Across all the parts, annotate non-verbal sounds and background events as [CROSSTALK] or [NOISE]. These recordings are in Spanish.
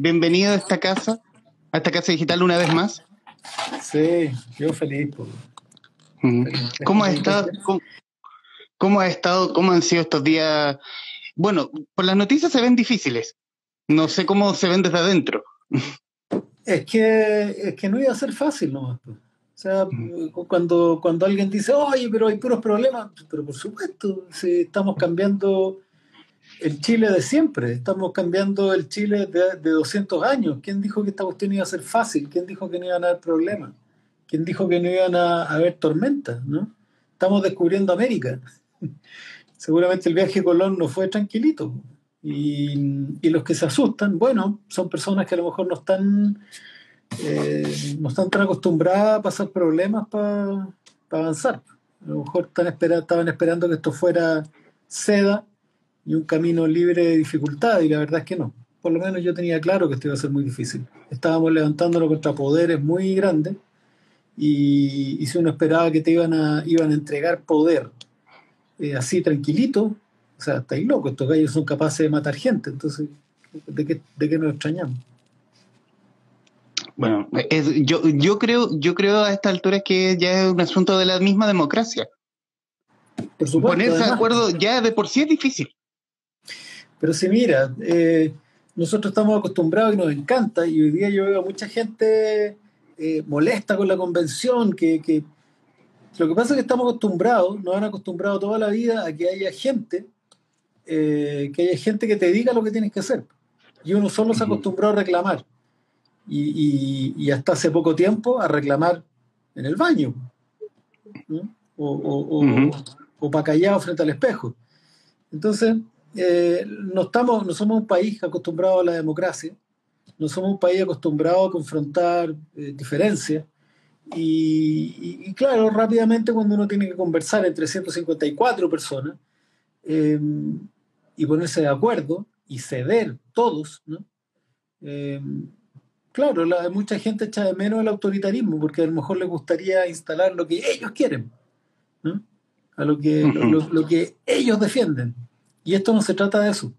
bienvenido a esta casa, a esta casa digital una vez más. Sí, yo feliz. ¿Cómo ha estado? Cómo, ha estado? ¿Cómo han sido estos días? Bueno, por las noticias se ven difíciles. No sé cómo se ven desde adentro. Es que, es que no iba a ser fácil nomás. O sea, cuando, cuando alguien dice, oye, pero hay puros problemas, pero por supuesto, si estamos cambiando el Chile de siempre, estamos cambiando el Chile de, de 200 años. ¿Quién dijo que esta cuestión iba a ser fácil? ¿Quién dijo que no iban a haber problemas? ¿Quién dijo que no iban a, haber tormentas? ¿no? Estamos descubriendo América. [LAUGHS] Seguramente el viaje a Colón no fue tranquilito. Y, los que se asustan, bueno, son personas que a lo mejor no están, eh, no están tan acostumbradas a pasar problemas para avanzar. A lo mejor están estaban esperando que esto fuera seda y un camino libre de dificultad, y la verdad es que no. Por lo menos yo tenía claro que esto iba a ser muy difícil. Estábamos levantándonos contra poderes muy grandes y, si uno esperaba que te iban a, iban a entregar poder eh, así tranquilito, o sea, estáis locos, estos gallos son capaces de matar gente, entonces, ¿de qué, de qué nos extrañamos? Bueno, yo, yo, creo, yo creo a esta altura que ya es un asunto de la misma democracia. Por supuesto, Ponerse de acuerdo ya de por sí es difícil. Pero si mira, eh, nosotros estamos acostumbrados y nos encanta, y hoy día yo veo a mucha gente eh, molesta con la convención, que, lo que pasa es que estamos acostumbrados, nos han acostumbrado toda la vida a que haya gente, eh, que haya gente que te diga lo que tienes que hacer. Y uno solo se acostumbró a reclamar. Y, hasta hace poco tiempo a reclamar en el baño. O, o, para callado frente al espejo. Entonces, eh, no, estamos, no somos un país acostumbrado a la democracia no somos un país acostumbrado a confrontar eh, diferencias. Y, claro, rápidamente cuando uno tiene que conversar entre 154 personas em, y ponerse de acuerdo y ceder todos, ¿no? Em, claro, la, mucha gente echa de menos el autoritarismo porque a lo mejor les gustaría instalar lo que ellos quieren, ¿no? a lo que, lo, [LAUGHS] que ellos defienden. Y esto no se trata de eso.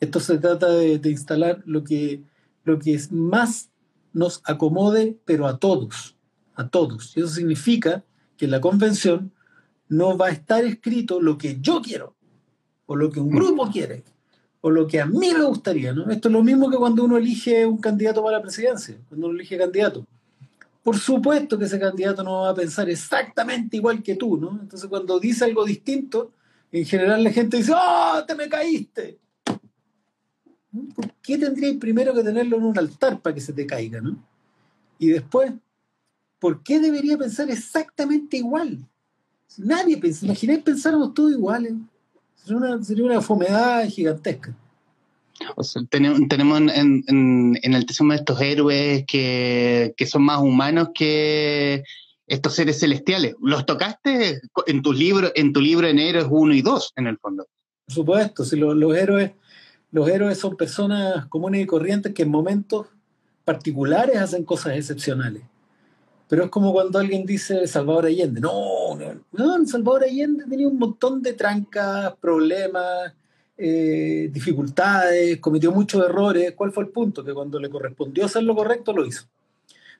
Esto se trata de instalar lo que lo que más nos acomode, pero a todos, a todos. Y eso significa que en la convención no va a estar escrito lo que yo quiero, o lo que un grupo quiere, o lo que a mí me gustaría. ¿no? Esto es lo mismo que cuando uno elige un candidato para la presidencia, cuando uno elige candidato. Por supuesto que ese candidato no va a pensar exactamente igual que tú, ¿no? Entonces cuando dice algo distinto, en general la gente dice, ¡oh, te me caíste! ¿Por qué tendríais primero que tenerlo en un altar para que se te caiga, no? Y después, ¿por qué debería pensar exactamente igual? Nadie piensa, imagináis pensáramos todos iguales. Sería una, sería una fomedad gigantesca. Sea, tenemos, en, en, en, el tema estos héroes que, que, son más humanos que estos seres celestiales. ¿Los tocaste en tu libro, en tu libro en Héroes 1 y 2, en el fondo? Por supuesto, si los héroes los héroes son personas comunes y corrientes que en momentos particulares hacen cosas excepcionales. Pero es como cuando alguien dice Salvador Allende. No, no, Salvador Allende tenía un montón de trancas, problemas, eh, dificultades, cometió muchos errores. ¿Cuál fue el punto? Que cuando le correspondió hacer lo correcto, lo hizo.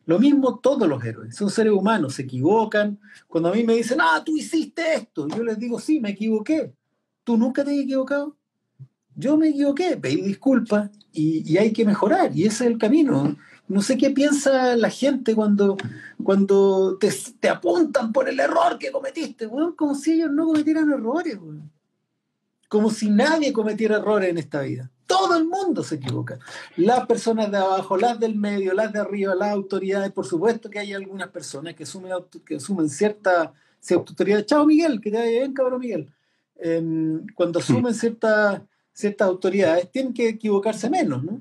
Lo mismo todos los héroes, son seres humanos, se equivocan. Cuando a mí me dicen, ah, tú hiciste esto, yo les digo, sí, me equivoqué. ¿Tú nunca te has equivocado? yo me equivoqué, pedí disculpas y, hay que mejorar, y ese es el camino. No sé qué piensa la gente cuando, cuando te, te apuntan por el error que cometiste, como si ellos no cometieran errores, como si nadie cometiera errores en esta vida. Todo el mundo se equivoca. Las personas de abajo, las del medio, las de arriba, las autoridades. Por supuesto que hay algunas personas que asumen, que asumen cierta, cierta autoridad. Chao, Miguel, que te vaya bien, cabrón Miguel. Em, cuando asumen cierta ciertas autoridades tienen que equivocarse menos, ¿no?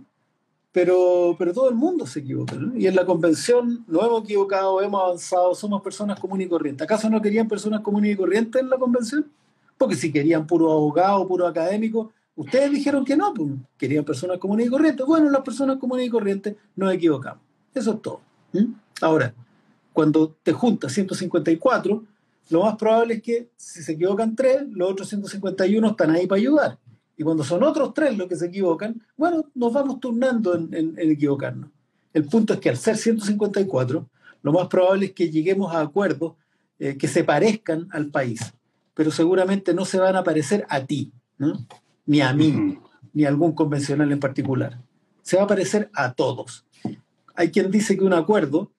Pero, pero todo el mundo se equivoca, ¿no? Y en la convención no hemos equivocado, hemos avanzado, somos personas comunes y corrientes. ¿Acaso no querían personas comunes y corrientes en la convención? Porque si querían puro abogado, puro académico, ustedes dijeron que no, pues, querían personas comunes y corrientes. Bueno, las personas comunes y corrientes nos equivocamos. Eso es todo. Ahora, cuando te juntas 154, lo más probable es que si se equivocan tres, los otros 151 están ahí para ayudar Y cuando son otros tres los que se equivocan, bueno, nos vamos turnando en, equivocarnos. El punto es que al ser 154, lo más probable es que lleguemos a acuerdos eh, que se parezcan al país, pero seguramente no se van a parecer a ti, ni a mí, ni a algún convencional en particular. Se va a parecer a todos. Hay quien dice que un acuerdo,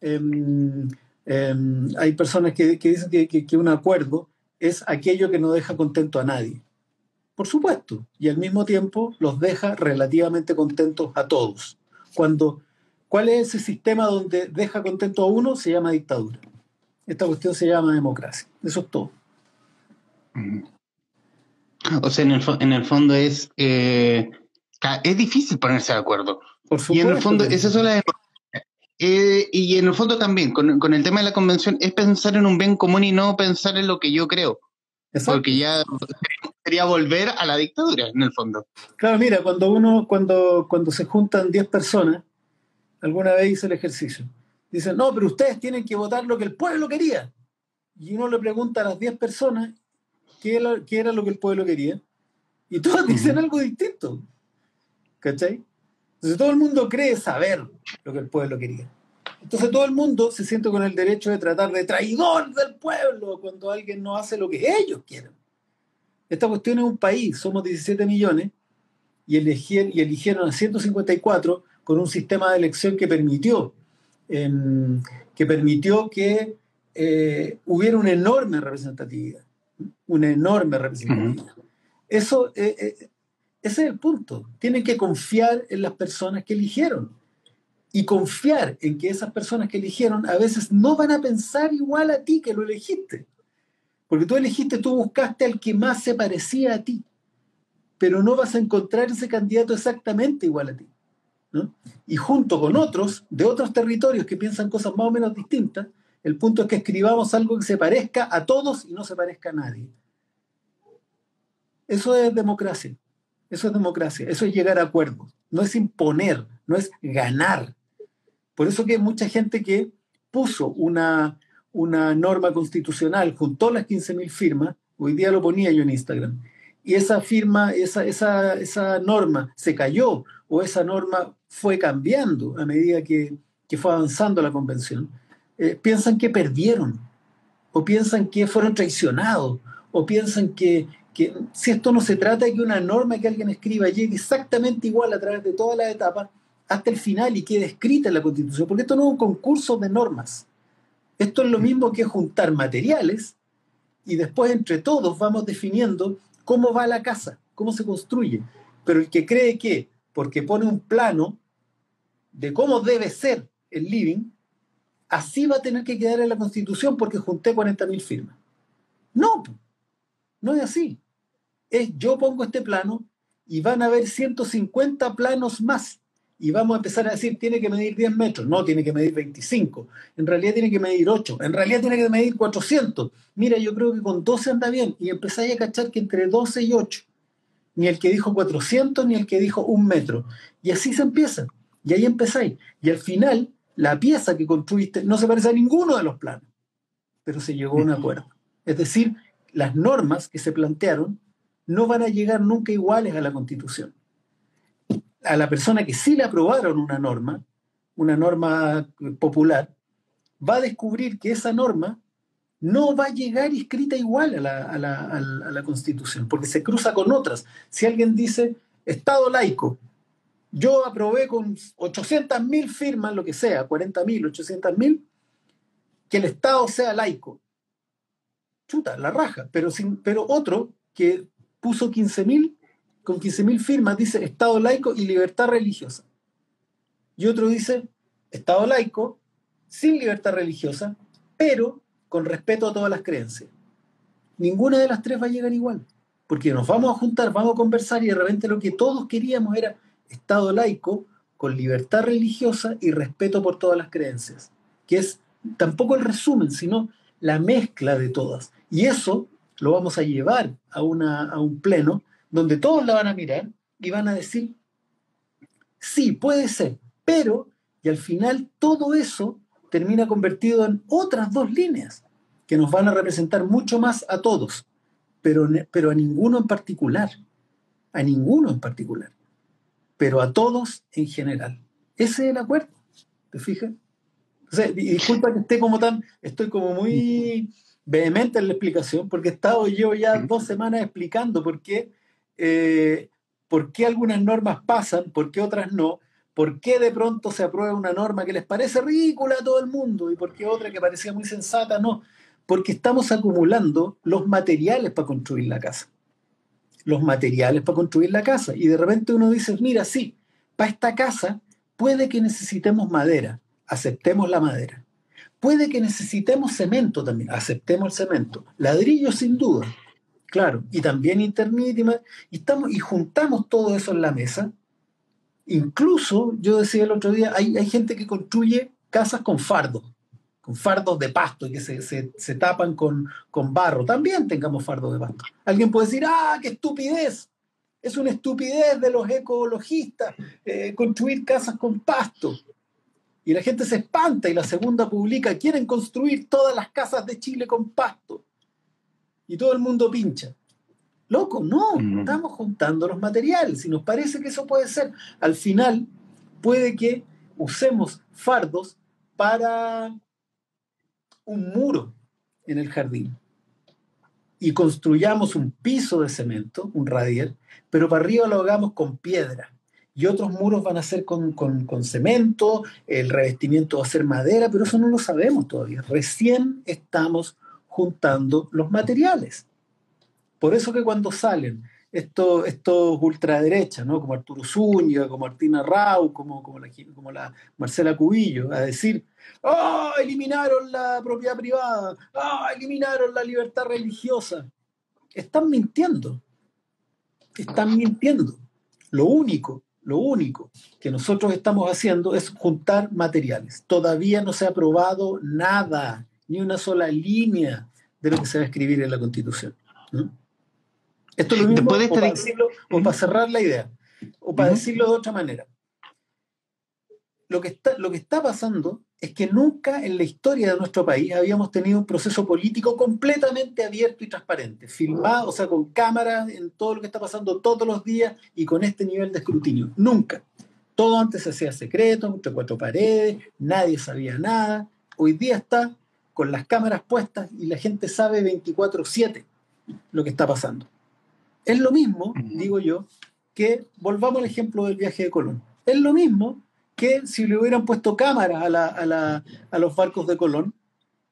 em, em, hay personas que, dicen que un acuerdo es aquello que no deja contento a nadie por supuesto, y al mismo tiempo los deja relativamente contentos a todos. Cuando, ¿Cuál es ese sistema donde deja contento a uno? Se llama dictadura. Esta cuestión se llama democracia. Eso es todo. O sea, en el, en el fondo es, eh, es difícil ponerse de acuerdo. Por supuesto. Y en el fondo, es eso la eh, y en el fondo también, con, con, el tema de la convención, es pensar en un bien común y no pensar en lo que yo creo. Porque ya sería volver a la dictadura, en el fondo. Claro, mira, cuando uno, cuando, cuando se juntan 10 personas, alguna vez hice el ejercicio, dicen, no, pero ustedes tienen que votar lo que el pueblo quería. Y uno le pregunta a las 10 personas qué era, qué era lo que el pueblo quería, y todos [LAUGHS] dicen algo distinto. ¿Cachai? Entonces todo el mundo cree saber lo que el pueblo quería. Entonces todo el mundo se siente con el derecho de tratar de traidor del pueblo cuando alguien no hace lo que ellos quieren. Esta cuestión es un país, somos 17 millones y, eligieron, y eligieron a 154 con un sistema de elección que permitió, em, que, permitió que eh, hubiera una enorme representatividad, una enorme representatividad. Eso, eh, eh, ese es el punto. Tienen que confiar en las personas que eligieron y confiar en que esas personas que eligieron a veces no van a pensar igual a ti que lo elegiste. Porque tú elegiste, tú buscaste al que más se parecía a ti, pero no vas a encontrar ese candidato exactamente igual a ti. Y junto con otros de otros territorios que piensan cosas más o menos distintas, el punto es que escribamos algo que se parezca a todos y no se parezca a nadie. Eso es democracia. Eso es democracia. Eso es llegar a acuerdos. No es imponer, no es ganar. Por eso que mucha gente que puso una, una norma constitucional, juntó las 15.000 firmas, hoy día lo ponía yo en Instagram, y esa firma, esa, esa, esa norma se cayó o esa norma fue cambiando a medida que, que fue avanzando la convención, eh, piensan que perdieron, o piensan que fueron traicionados, o piensan que, que si esto no se trata de que una norma que alguien escriba llegue exactamente igual a través de todas las etapas, hasta el final y quede escrita en la Constitución, porque esto no es un concurso de normas. Esto es lo mismo que juntar materiales y después entre todos vamos definiendo cómo va la casa, cómo se construye. Pero el que cree que, porque pone un plano de cómo debe ser el living, así va a tener que quedar en la Constitución porque junté 40.000 firmas. No, no es así. Es yo pongo este plano y van a haber 150 planos más y vamos a empezar a decir, tiene que medir 10 metros, no, tiene que medir 25, en realidad tiene que medir 8, en realidad tiene que medir 400. Mira, yo creo que con 12 anda bien, y empezáis a cachar que entre 12 y 8, ni el que dijo 400, ni el que dijo un metro. Y así se empieza, y ahí empezáis. Y al final, la pieza que construiste no se parece a ninguno de los planos, pero se llegó a un acuerdo. Es decir, las normas que se plantearon no van a llegar nunca iguales a la Constitución a la persona que sí le aprobaron una norma, una norma popular, va a descubrir que esa norma no va a llegar escrita igual a la, Constitución, porque se cruza con otras. Si alguien dice Estado laico, yo aprobé con 800.000 firmas, lo que sea, 40.000, 800.000, que el Estado sea laico. Chuta, la raja. Pero, sin, pero otro que puso 15.000 con 15.000 firmas dice Estado laico y libertad religiosa. Y otro dice Estado laico sin libertad religiosa, pero con respeto a todas las creencias. Ninguna de las tres va a llegar igual, porque nos vamos a juntar, vamos a conversar y de repente lo que todos queríamos era Estado laico con libertad religiosa y respeto por todas las creencias, que es tampoco el resumen, sino la mezcla de todas. Y eso lo vamos a llevar a, una, a un pleno donde todos la van a mirar y van a decir, sí, puede ser, pero, y al final todo eso termina convertido en otras dos líneas que nos van a representar mucho más a todos, pero, pero a ninguno en particular. a ninguno en particular, pero a todos en general. Ese es el acuerdo, ¿te fijas? disculpa que esté como tan, estoy como muy vehemente en la explicación, porque he estado yo ya dos semanas explicando por qué, eh, por qué algunas normas pasan, por qué otras no, por qué de pronto se aprueba una norma que les parece ridícula a todo el mundo y por qué otra que parecía muy sensata no. Porque estamos acumulando los materiales para construir la casa. Los materiales para construir la casa. Y de repente uno dice, mira, sí, para esta casa puede que necesitemos madera, aceptemos la madera. Puede que necesitemos cemento también, aceptemos el cemento. Ladrillo sin duda, claro, y también internet y, estamos, y juntamos todo eso en la mesa. Incluso, yo decía el otro día, hay, hay gente que construye casas con fardos, con fardos de pasto que se, se, tapan con, con barro. También tengamos fardos de pasto. Alguien puede decir, ah, qué estupidez. Es una estupidez de los ecologistas eh, construir casas con pasto. Y la gente se espanta y la segunda publica, quieren construir todas las casas de Chile con pasto. Y todo el mundo pincha. Loco, no, estamos juntando los materiales y nos parece que eso puede ser. Al final, puede que usemos fardos para un muro en el jardín y construyamos un piso de cemento, un radial, pero para arriba lo hagamos con piedra y otros muros van a ser con, cemento, el revestimiento va a ser madera, pero eso no lo sabemos todavía. Recién estamos juntando los materiales. Por eso que cuando salen estos, estos ultraderechas, ¿no? como Arturo Zúñiga, como Martina Rau, como, como, la, como la Marcela Cubillo, a decir, ¡ah, eliminaron la propiedad privada! ¡ah, eliminaron la libertad religiosa! Están mintiendo. Están mintiendo. Lo único lo único que nosotros estamos haciendo es juntar materiales. Todavía no se ha aprobado nada, ni una sola línea de lo que se va a escribir en la Constitución. Esto es lo mismo, o para, decirlo, o para, cerrar la idea, o para decirlo de otra manera. Lo que, está, lo que está pasando es que nunca en la historia de nuestro país habíamos tenido un proceso político completamente abierto y transparente, filmado, o sea, con cámaras en todo lo que está pasando todos los días y con este nivel de escrutinio. Nunca. Todo antes se hacía secreto, entre cuatro paredes, nadie sabía nada. Hoy día está con las cámaras puestas y la gente sabe 24/7 lo que está pasando. Es lo mismo, digo yo, que volvamos al ejemplo del viaje de Colón. Es lo mismo que si le hubieran puesto cámaras a, los barcos de Colón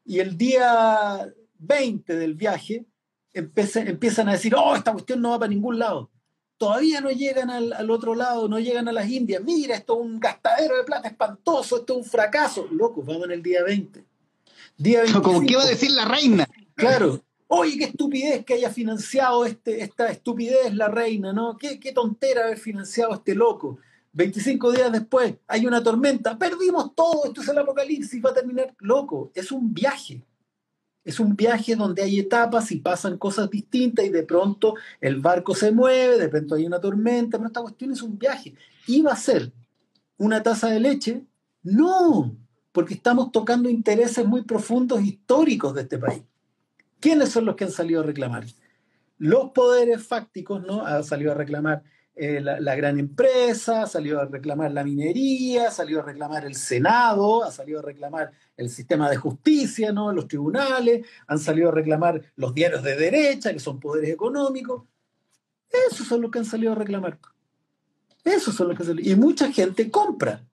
y el día 20 del viaje empiezan a decir, oh, esta cuestión no va para ningún lado. Todavía no llegan al, otro lado, no llegan a las Indias. Mira, esto es un gastadero de plata espantoso, esto es un fracaso. Loco, vamos en el día 20. Día [LAUGHS] Como que iba a decir la reina. Claro. Oye, qué estupidez que haya financiado este, esta estupidez la reina, ¿no? Qué, qué tontera haber financiado a este loco. 25 días después hay una tormenta, perdimos todo, esto es el apocalipsis, va a terminar loco. Es un viaje. Es un viaje donde hay etapas y pasan cosas distintas y de pronto el barco se mueve, de pronto hay una tormenta, pero esta cuestión es un viaje. ¿Iba a ser una taza de leche? No, porque estamos tocando intereses muy profundos históricos de este país. ¿Quiénes son los que han salido a reclamar? Los poderes fácticos, ¿no? Han salido a reclamar eh, la, gran empresa, salió a reclamar la minería, salió a reclamar el Senado, ha salido a reclamar el sistema de justicia, ¿no? los tribunales, han salido a reclamar los diarios de derecha, que son poderes económicos. Esos son los que han salido a reclamar. Esos son los que han salido. Y mucha gente compra,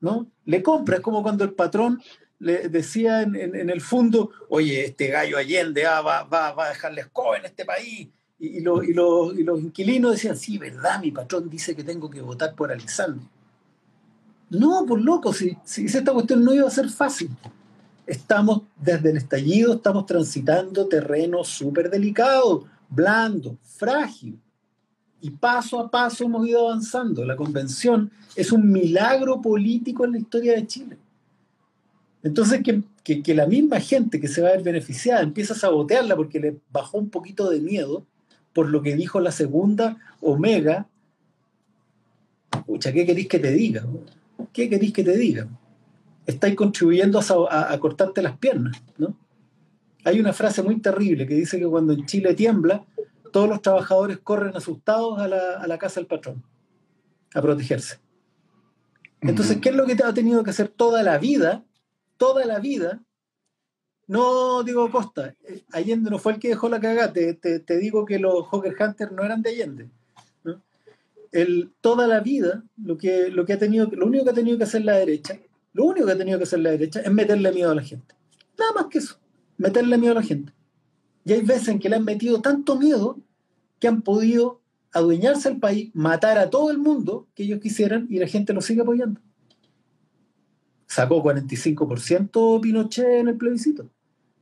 ¿no? Le compra, es como cuando el patrón le decía en, el fondo, oye, este gallo Allende ah, va, va, a dejarle escoba en este país, y, los inquilinos decían, sí, verdad, mi patrón dice que tengo que votar por Alexander. No, por loco, si, si esta cuestión no iba a ser fácil. Estamos, desde el estallido, estamos transitando terreno súper delicado, blando, frágil. Y paso a paso hemos ido avanzando. La convención es un milagro político en la historia de Chile. Entonces, que, que, la misma gente que se va a ver beneficiada empieza a sabotearla porque le bajó un poquito de miedo, por lo que dijo la segunda Omega, pucha, ¿qué queréis que te diga? ¿Qué queréis que te diga? Estáis contribuyendo a, cortarte las piernas, ¿no? Hay una frase muy terrible que dice que cuando en Chile tiembla, todos los trabajadores corren asustados a la, a la casa del patrón, a protegerse. Entonces, ¿qué es lo que ha tenido que hacer toda la vida? Toda la vida. No digo Costa, Allende no fue el que dejó la cagada, te, te, digo que los Hawker Hunters no eran de Allende. Toda la vida, lo, que, lo, que ha tenido, lo único que ha tenido que hacer la derecha, lo único que ha tenido que hacer la derecha es meterle miedo a la gente. Nada más que eso, meterle miedo a la gente. Y hay veces en que le han metido tanto miedo que han podido adueñarse al país, matar a todo el mundo que ellos quisieran y la gente lo sigue apoyando. Sacó 45% Pinochet en el plebiscito.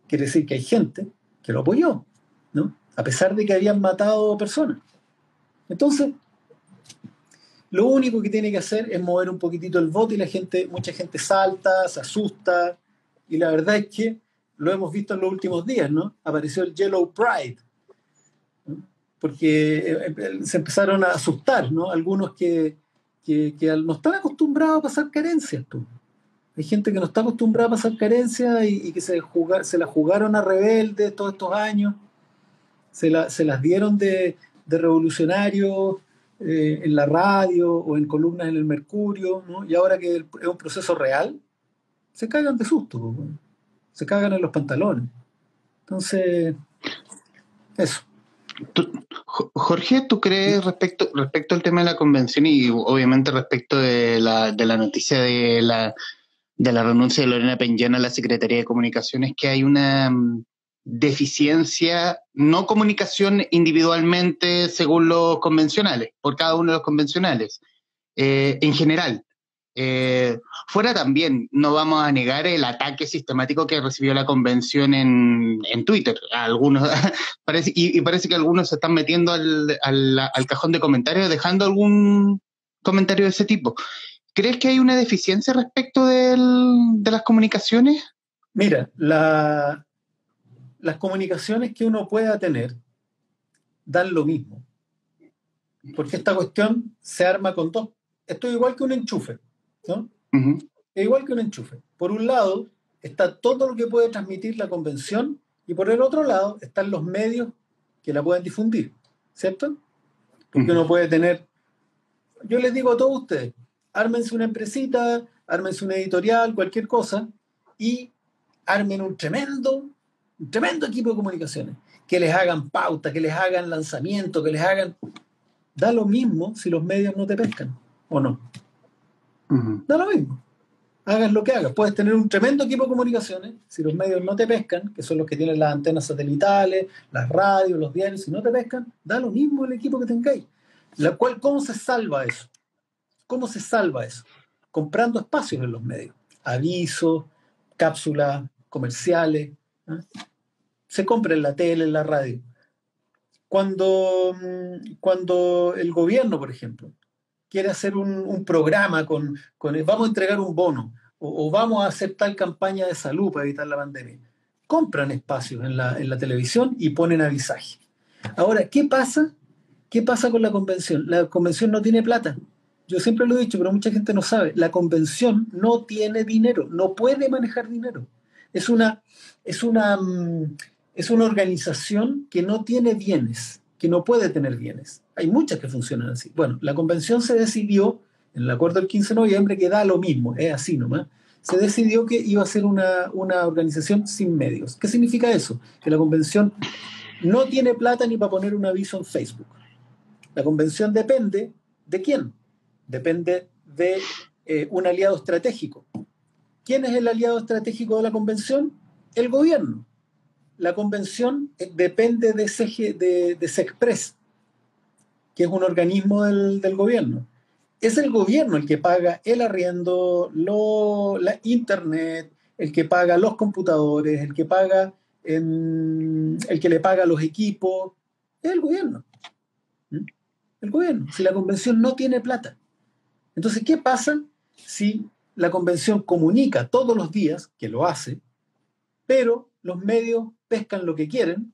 Quiere decir que hay gente que lo apoyó, ¿no? A pesar de que habían matado personas. Entonces, lo único que tiene que hacer es mover un poquitito el voto y la gente, mucha gente salta, se asusta. Y la verdad es que lo hemos visto en los últimos días, ¿no? Apareció el Yellow Pride, porque eh, eh, se empezaron a asustar, ¿no? Algunos que, que, no están acostumbrados a pasar carencias. Hay gente que no está acostumbrada a pasar carencias y, que se, se la jugaron a rebeldes todos estos años, se, se las dieron de, de revolucionarios eh, en la radio o en columnas en el Mercurio, ¿no? y ahora que es un proceso real, se cagan de susto, se cagan en los pantalones. Entonces, eso. Jorge, ¿tú crees respecto, respecto al tema de la convención y obviamente respecto de la, de la noticia de la, de la renuncia de Lorena Peñana a la Secretaría de Comunicaciones que hay una mm, deficiencia, no comunicación individualmente según los convencionales, por cada uno de los convencionales, eh, en general? Eh, fuera también, no vamos a negar el ataque sistemático que recibió la convención en, Twitter. Algunos [LAUGHS] parece, y, parece que algunos se están metiendo al, cajón de comentarios, dejando algún comentario de ese tipo. ¿Crees que hay una deficiencia respecto de las comunicaciones? Mira, las comunicaciones que uno pueda tener dan lo mismo. Porque esta cuestión se arma con dos. Esto es igual que un enchufe. ¿no? Es igual que un enchufe. Por un lado está todo lo que puede transmitir la convención y por el otro lado están los medios que la pueden difundir, ¿cierto? Porque uno puede tener, yo les digo a todos ustedes, ármense una empresita, ármense una editorial, cualquier cosa, y armen un tremendo, un tremendo equipo de comunicaciones, que les hagan pauta, que les hagan lanzamiento, que les hagan... Da lo mismo si los medios no te pescan, ¿o no? Da lo mismo. Hagas lo que hagas. Puedes tener un tremendo equipo de comunicaciones. Si los medios no te pescan, que son los que tienen las antenas satelitales, las radios, los diarios, si no te pescan, da lo mismo el equipo que tengáis. La cual, ¿Cómo se salva eso? ¿Cómo se salva eso? Comprando espacios en los medios. Avisos, cápsulas comerciales. ¿ah? Se compra en la tele, en la radio. Cuando, mm, cuando el gobierno, por ejemplo, quiere hacer un, programa con, con, vamos a entregar un bono o, vamos a hacer tal campaña de salud para evitar la pandemia. Compran espacios en la, en la televisión y ponen avisaje. Ahora, ¿qué pasa? ¿Qué pasa con la convención? La convención no tiene plata. Yo siempre lo he dicho, pero mucha gente no sabe. La convención no tiene dinero, no puede manejar dinero. Es una, es una, mm, es una organización que no tiene bienes, que no puede tener bienes. Hay muchas que funcionan así. Bueno, la convención se decidió, en el acuerdo del 15 de noviembre, que da lo mismo, es así nomás. Se decidió que iba a ser una, una organización sin medios. ¿Qué significa eso? Que la convención no tiene plata ni para poner un aviso en Facebook. La convención depende de quién? Depende de eh, un aliado estratégico. ¿Quién es el aliado estratégico de la convención? El gobierno. La convención eh, depende de, de, de que es un organismo del, gobierno. Es el gobierno el que paga el arriendo, la internet, el que paga los computadores, el que paga el que le paga los equipos, es el gobierno. ¿Mm? El gobierno. Si la convención no tiene plata. Entonces, ¿qué pasa si la convención comunica todos los días, que lo hace, pero los medios pescan lo que quieren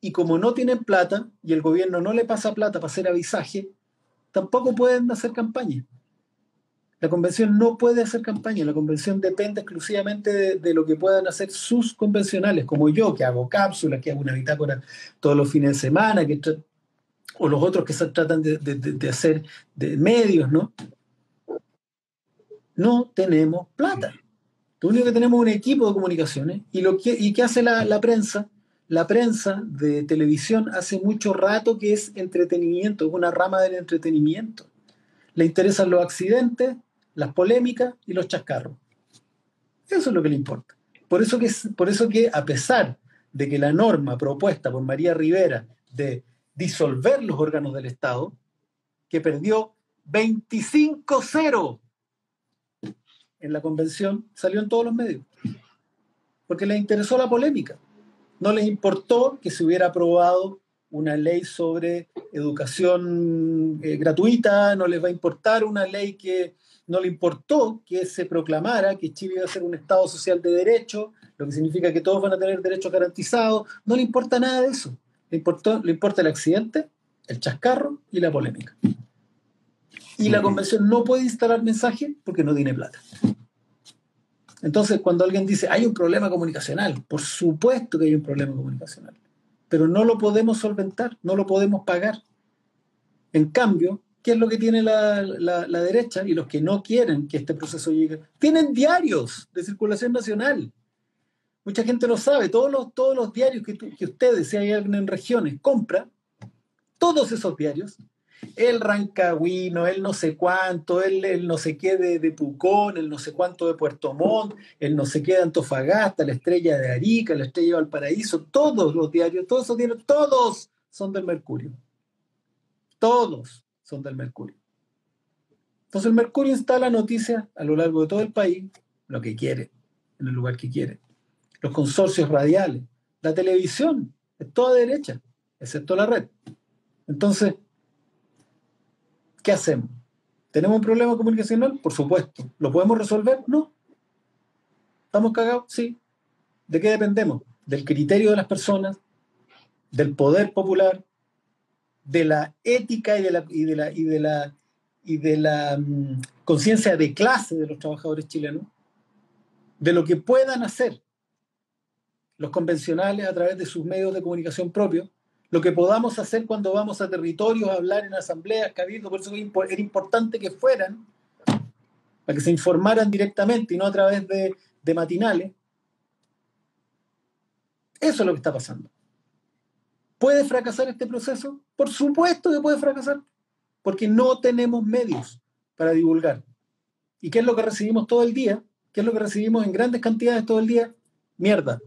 y como no tienen plata y el gobierno no le pasa plata para hacer avisaje, tampoco pueden hacer campaña. La convención no puede hacer campaña, la convención depende exclusivamente de, lo que puedan hacer sus convencionales, como yo, que hago cápsulas, que hago una bitácora todos los fines de semana, que o los otros que se tratan de, hacer de medios, ¿no? No tenemos plata. Lo único que tenemos es un equipo de comunicaciones y, lo y ¿qué hace la, la prensa? La prensa de televisión hace mucho rato que es entretenimiento, es una rama del entretenimiento. Le interesan los accidentes, las polémicas y los chascarros. Eso es lo que le importa. Por eso que, por eso que a pesar de que la norma propuesta por María Rivera de disolver los órganos del Estado, que perdió 25-0 en la convención, salió en todos los medios, porque les interesó la polémica. No les importó que se hubiera aprobado una ley sobre educación eh, gratuita, no les va a importar una ley que no le importó que se proclamara que Chile iba a ser un Estado social de derecho, lo que significa que todos van a tener derechos garantizados. No le importa nada de eso. Le, importó, le importa el accidente, el chascarro y la polémica. Y la convención no puede instalar mensaje porque no tiene plata. Entonces, cuando alguien dice, hay un problema comunicacional, por supuesto que hay un problema comunicacional, pero no lo podemos solventar, no lo podemos pagar. En cambio, ¿Qué es lo que tiene la, derecha y los que no quieren que este proceso llegue? Tienen diarios de circulación nacional. Mucha gente lo sabe. Todos los, todos los diarios que, ustedes, si hay alguien en regiones, compra, todos esos diarios, el Rancagüino, el no sé cuánto, el, no sé qué de, de, Pucón, el no sé cuánto de Puerto Montt, el no sé qué de Antofagasta, la estrella de Arica, la estrella de Valparaíso, todos los diarios, todos esos diarios, todos son del Mercurio. Todos son del Mercurio. Entonces el Mercurio instala noticias a lo largo de todo el país, lo que quiere, en el lugar que quiere. Los consorcios radiales, la televisión, es toda derecha, excepto la red. Entonces, ¿qué hacemos? ¿Tenemos un problema comunicacional? Por supuesto. ¿Lo podemos resolver? No. ¿Estamos cagados? Sí. ¿De qué dependemos? Del criterio de las personas, del poder popular, de la ética y de la, y de la, y de la, y de la mm, conciencia de clase de los trabajadores chilenos, de lo que puedan hacer los convencionales a través de sus medios de comunicación propios, lo que podamos hacer cuando vamos a territorios a hablar en asambleas, cabildo, por eso era importante que fueran, para que se informaran directamente y no a través de, de matinales. Eso es lo que está pasando. ¿Puede fracasar este proceso? Por supuesto que puede fracasar, porque no tenemos medios para divulgar. ¿Y qué es lo que recibimos todo el día? ¿Qué es lo que recibimos en grandes cantidades todo el día? Mierda.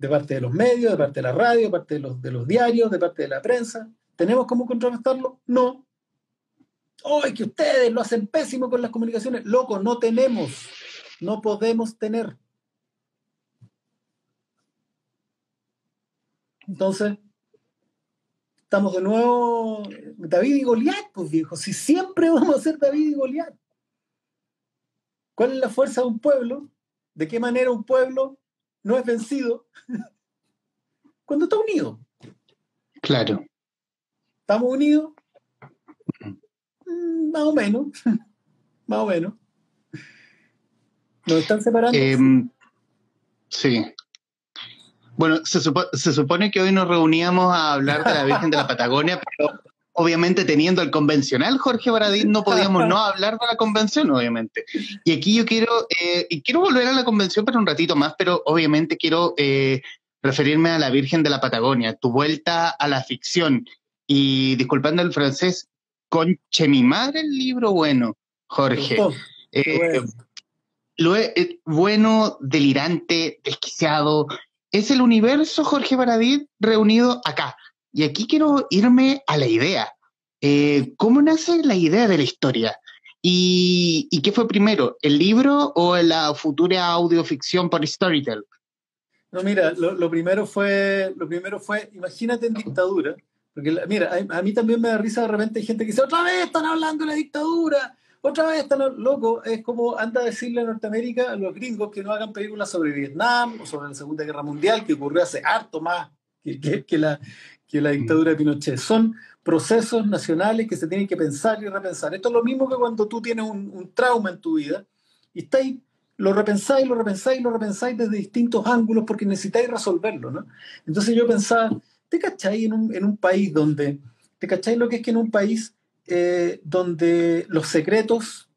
De parte de los medios, de parte de la radio, de parte de los, de los diarios, de parte de la prensa. ¿Tenemos cómo contrarrestarlo? No. ¡Ay, que ustedes lo hacen pésimo con las comunicaciones! Loco, no tenemos. No podemos tener. Entonces, estamos de nuevo David y Goliat, pues viejo, si siempre vamos a ser David y Goliat. ¿Cuál es la fuerza de un pueblo? ¿De qué manera un pueblo no es vencido? Cuando está unido. Claro. ¿Estamos unidos? Mm, más o menos. [LAUGHS] más o menos. ¿Nos están separando? Em, sí. Bueno, se, supone que hoy nos reuníamos a hablar de la Virgen de la Patagonia, pero obviamente teniendo el convencional Jorge Baradín no podíamos no [LAUGHS] hablar de la convención, obviamente. Y aquí yo quiero, eh, y quiero volver a la convención para un ratito más, pero obviamente quiero eh, referirme a la Virgen de la Patagonia, tu vuelta a la ficción. Y disculpando el francés, conche mi madre el libro bueno, Jorge. Eh, lo bueno, delirante, desquiciado, es el universo Jorge Baradit reunido acá. Y aquí quiero irme a la idea. Eh, ¿Cómo nace la idea de la historia? ¿Y, qué fue primero, el libro o la futura audioficción por Storytel? No, mira, lo, primero fue, lo primero fue, imagínate en dictadura, porque mira, a, mí también me da risa de repente hay gente que dice, otra vez están hablando de la dictadura, otra vez están locos, es como anda a decirle a Norteamérica, a los gringos, que no hagan películas sobre Vietnam o sobre la Segunda Guerra Mundial, que ocurrió hace harto más, que, la, que la dictadura de Pinochet. Son procesos nacionales que se tienen que pensar y repensar. Esto es lo mismo que cuando tú tienes un, trauma en tu vida y estáis, lo repensáis, lo repensáis, lo repensáis desde distintos ángulos porque necesitáis resolverlo. ¿no? Entonces yo pensaba, ¿te cacháis en un, en un país donde, te cacháis lo que es que en un país eh, donde los secretos,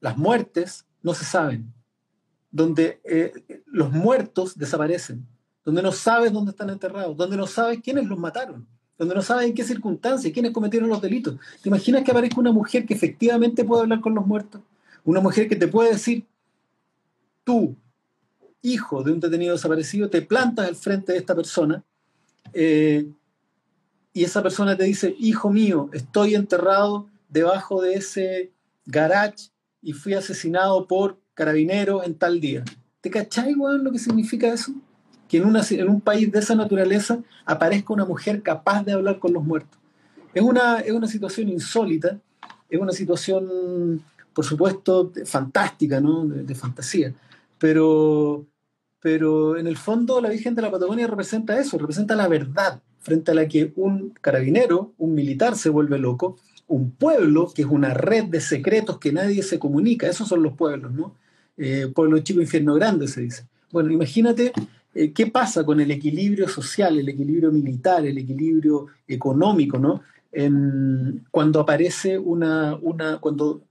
las muertes, no se saben? donde eh, los muertos desaparecen, donde no sabes dónde están enterrados, donde no sabes quiénes los mataron, donde no sabes en qué circunstancias, quiénes cometieron los delitos. ¿Te imaginas que aparezca una mujer que efectivamente puede hablar con los muertos? Una mujer que te puede decir, tú, hijo de un detenido desaparecido, te plantas al frente de esta persona eh, y esa persona te dice, hijo mío, estoy enterrado debajo de ese garage y fui asesinado por carabinero en tal día. ¿Te cachai, weón, lo que significa eso? Que en, una, en un país de esa naturaleza aparezca una mujer capaz de hablar con los muertos. Es una, es una situación insólita, es una situación, por supuesto, fantástica, ¿no? de, fantasía, pero, pero en el fondo la Virgen de la Patagonia representa eso, representa la verdad frente a la que un carabinero, un militar se vuelve loco, un pueblo que es una red de secretos que nadie se comunica, esos son los pueblos, ¿no? eh, pueblo chico, infierno grande, se dice. Bueno, imagínate eh, qué pasa con el equilibrio social, el equilibrio militar, el equilibrio económico, ¿no? cuando aparece una, una, cuando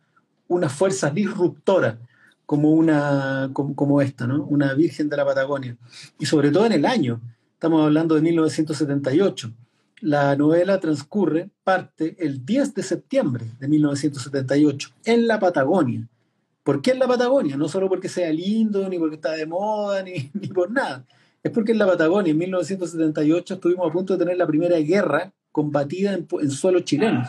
una fuerza disruptora como, una, como, esta, ¿no? Una Virgen de la Patagonia. Y sobre todo en el año, estamos hablando de 1978. La novela transcurre, parte el 10 de septiembre de 1978, en la Patagonia ¿Por qué en la Patagonia? No solo porque sea lindo, ni porque está de moda, [LAUGHS] ni, por nada. Es porque en la Patagonia, en 1978, estuvimos a punto de tener la primera guerra combatida en, en suelo chileno.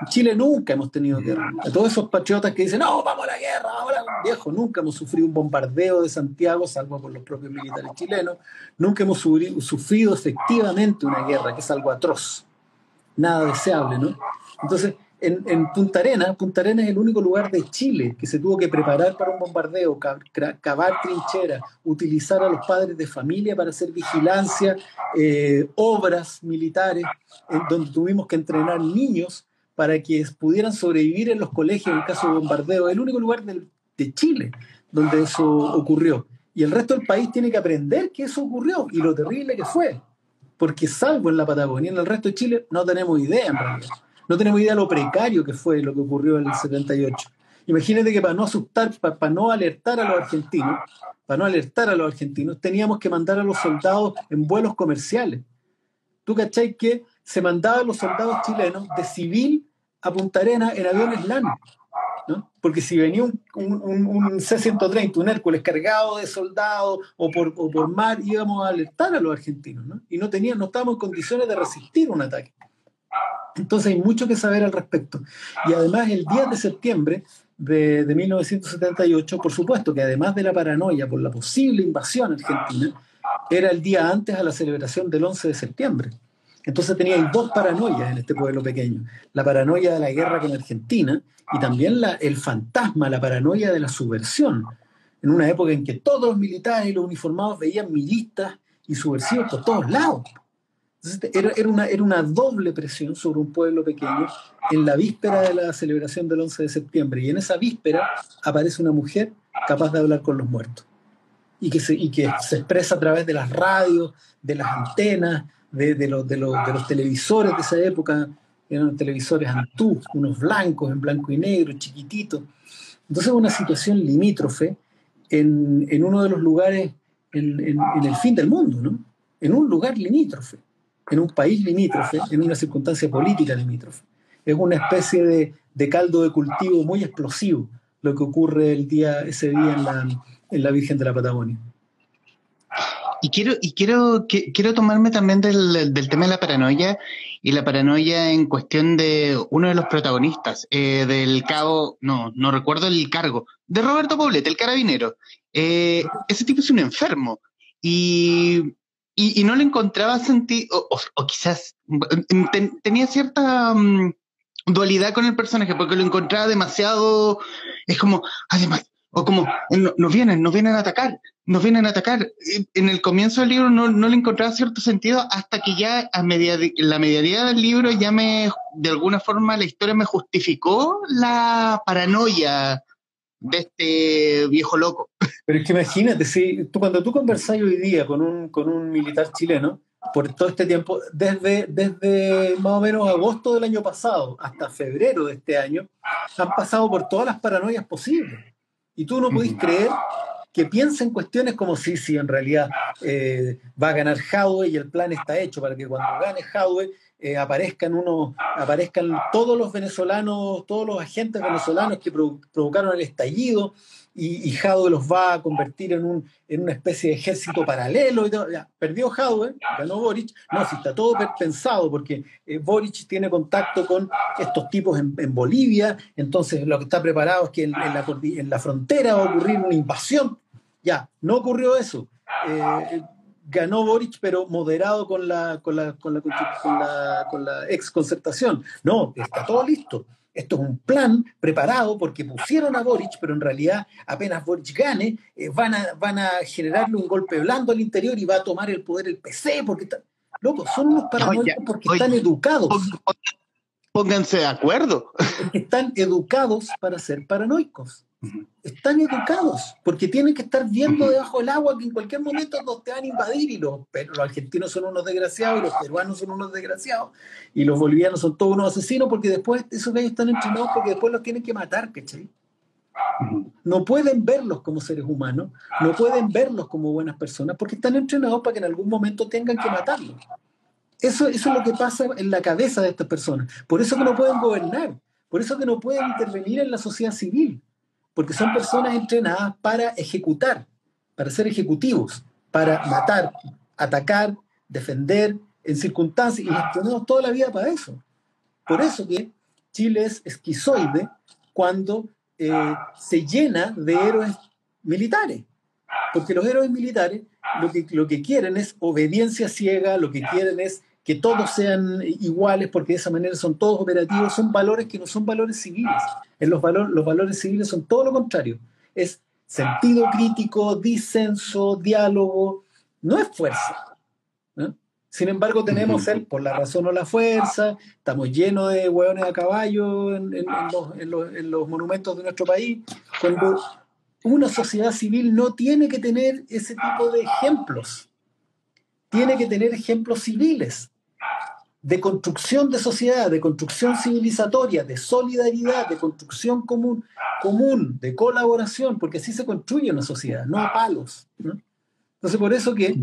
En Chile nunca hemos tenido guerra. A todos esos patriotas que dicen, no, vamos a la guerra, vamos a la viejo, nunca hemos sufrido un bombardeo de Santiago, salvo por los propios militares chilenos. Nunca hemos sufrido efectivamente una guerra, que es algo atroz, nada deseable, ¿no? Entonces, en, Punta Arena, Punta Arena es el único lugar de Chile que se tuvo que preparar para un bombardeo, cavar trincheras, utilizar a los padres de familia para hacer vigilancia, eh, obras militares, donde tuvimos que entrenar niños para que pudieran sobrevivir en los colegios en caso de bombardeo. Es el único lugar de Chile donde eso ocurrió. Y el resto del país tiene que aprender que eso ocurrió y lo terrible que fue. Porque salvo en la Patagonia, en el resto de Chile no tenemos idea en realidad. No tenemos idea de lo precario que fue lo que ocurrió en el 78. Imagínate que para no asustar, para, no alertar a los argentinos, para no alertar a los argentinos, teníamos que mandar a los soldados en vuelos comerciales. ¿Tú cachai que se mandaban los soldados chilenos de civil a Punta Arena en aviones LAN? ¿no? Porque si venía un, un, C-130, un Hércules cargado de soldados o por, o por mar, íbamos a alertar a los argentinos, ¿no? Y no, teníamos, no estábamos en condiciones de resistir un ataque. Entonces hay mucho que saber al respecto. Y además el 10 de septiembre de, 1978, por supuesto que además de la paranoia por la posible invasión argentina, era el día antes a la celebración del 11 de septiembre. Entonces tenía dos paranoias en este pueblo pequeño. La paranoia de la guerra con Argentina y también la, el fantasma, la paranoia de la subversión. En una época en que todos los militares y los uniformados veían milistas y subversivos por todos lados era, una, era una doble presión sobre un pueblo pequeño en la víspera de la celebración del 11 de septiembre. Y en esa víspera aparece una mujer capaz de hablar con los muertos. Y que se, y que se expresa a través de las radios, de las antenas, de, de, los, de, de los televisores de esa época. Eran televisores Antú, unos blancos en blanco y negro, chiquititos. Entonces, una situación limítrofe en, en uno de los lugares en, en, en el fin del mundo, ¿no? En un lugar limítrofe en un país limítrofe, en una circunstancia política limítrofe. Es una especie de, caldo de cultivo muy explosivo lo que ocurre el día, ese día en la, en la Virgen de la Patagonia. Y quiero, y quiero, quiero tomarme también del, tema de la paranoia y la paranoia en cuestión de uno de los protagonistas, eh, del cabo, no, no recuerdo el cargo, de Roberto Poblete, el carabinero. Eh, ese tipo es un enfermo. Y y, no le encontraba sentido, o, quizás tenía cierta mm, dualidad con el personaje, porque lo encontraba demasiado, es como, además, O como, nos vienen, nos vienen a atacar, nos vienen a atacar. En el comienzo del libro no, no le encontraba cierto sentido hasta que ya a media, la medianía del libro ya me, de alguna forma, la historia me justificó la paranoia de este viejo loco. Pero es que imagínate, si tú, cuando tú conversas hoy día con un, con un militar chileno, por todo este tiempo, desde, desde más o menos agosto del año pasado hasta febrero de este año, han pasado por todas las paranoias posibles. Y tú no podés creer que piensen cuestiones como si, si en realidad eh, va a ganar Howe y el plan está hecho para que cuando gane Howe eh, aparezcan unos, aparezcan todos los venezolanos, todos los agentes venezolanos que provocaron el estallido y, y Jadwe los va a convertir en, un, en una especie de ejército paralelo. Y perdió Jadwe, ganó Boric. No, si está todo pensado, porque eh, Boric tiene contacto con estos tipos en, Bolivia, entonces lo que está preparado es que en, la, en, la, frontera va a ocurrir una invasión. Ya, no ocurrió eso. Eh, ganó Boric, pero moderado con la, con la, con la, con la, con la ex concertación. No, está todo listo. Esto es un plan preparado porque pusieron a Boric, pero en realidad apenas Boric gane, eh, van, a, van a generarle un golpe blando al interior y va a tomar el poder el PC, porque está... Loco, son unos paranoicos porque están educados. Pónganse de acuerdo. están educados para ser paranoicos están educados, porque tienen que estar viendo debajo del agua que en cualquier momento nos te van a invadir y los, los argentinos son unos desgraciados y los peruanos son unos desgraciados y los bolivianos son todos unos asesinos porque después esos gallos están entrenados porque después los tienen que matar, ¿cachai? No pueden verlos como seres humanos, no pueden verlos como buenas personas porque están entrenados para que en algún momento tengan que matarlos. Eso, eso es lo que pasa en la cabeza de estas personas. Por eso que no pueden gobernar, por eso que no pueden intervenir en la sociedad civil porque son personas entrenadas para ejecutar, para ser ejecutivos, para matar, atacar, defender en circunstancias y gestionados toda la vida para eso. Por eso que Chile es esquizoide cuando eh, se llena de héroes militares. Porque los héroes militares lo que, lo que quieren es obediencia ciega, lo que quieren es que todos sean iguales, porque de esa manera son todos operativos, son valores que no son valores civiles. En los, valores los valores civiles son todo lo contrario. Es sentido crítico, disenso, diálogo, no es fuerza. Sin embargo, tenemos el por la razón o la fuerza, estamos llenos de hueones a caballo en, los, en los monumentos de nuestro país, cuando una sociedad civil no tiene que tener ese tipo de ejemplos, tiene que tener ejemplos civiles de construcción de sociedad, de construcción civilizatoria, de solidaridad, de construcción común, común, de colaboración, porque así se construye una sociedad, no a palos. Entonces, por eso que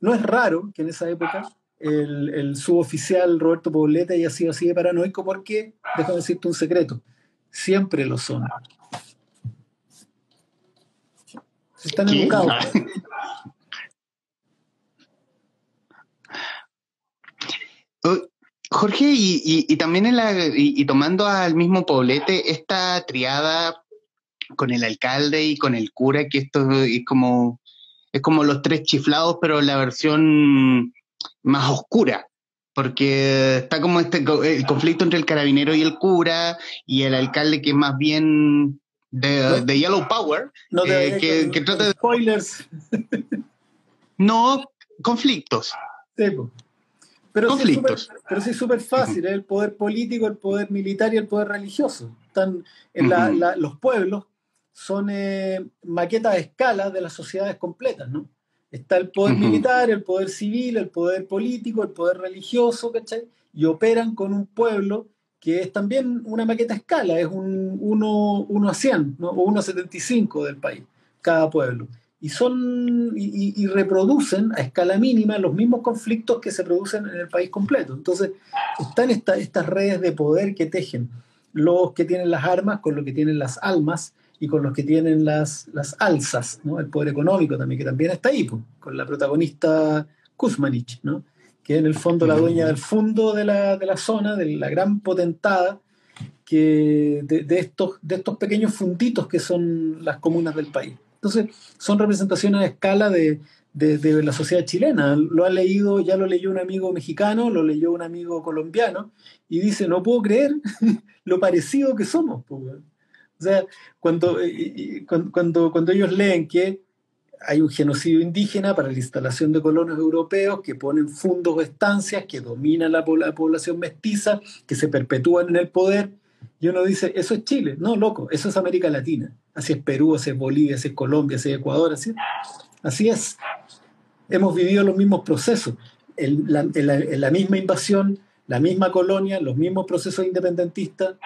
no es raro que en esa época el, suboficial Roberto Poblete haya sido así de paranoico, porque, déjame decirte un secreto, siempre lo son. Están educados. [LAUGHS] Jorge, y, también en la, y, tomando al mismo Poblete, esta triada con el alcalde y con el cura, que esto es como, es como los tres chiflados, pero la versión más oscura, porque está como este el conflicto entre el carabinero y el cura, y el alcalde que es más bien de, Yellow Power, no eh, que, trata de... Spoilers. no, conflictos. Sí, pero conflictos. Sí pero sí es súper fácil, el poder político, el poder militar y el poder religioso. Están en los pueblos son eh, maquetas de escala de las sociedades completas, ¿no? Está el poder militar, el poder civil, el poder político, el poder religioso, ¿cachai? Y operan con un pueblo que es también una maqueta a escala, es un 1 a 100 ¿no? o 1 a 75 del país, cada pueblo y son y, reproducen a escala mínima los mismos conflictos que se producen en el país completo. Entonces, están estas redes de poder que tejen los que tienen las armas con los que tienen las almas y con los que tienen las, las alzas, ¿no? el poder económico también, que también está ahí, con la protagonista Kuzmanich, ¿no? que en el fondo la dueña del fondo de la, de la zona, de la gran potentada que de, estos, de estos pequeños funditos que son las comunas del país. Entonces, son representaciones a escala de, la sociedad chilena. Lo ha leído, ya lo leyó un amigo mexicano, lo leyó un amigo colombiano, y dice, no puedo creer [LAUGHS] lo parecido que somos. O sea, cuando, cuando, cuando ellos leen que hay un genocidio indígena para la instalación de colonos europeos que ponen fundos o estancias, que dominan la, población mestiza, que se perpetúan en el poder, y uno dice, eso es Chile. No, loco, eso es América Latina. Así es Perú, así es Bolivia, así es Colombia, así es Ecuador, así, así es. Hemos vivido los mismos procesos. La, misma invasión, la misma colonia, los mismos procesos independentistas,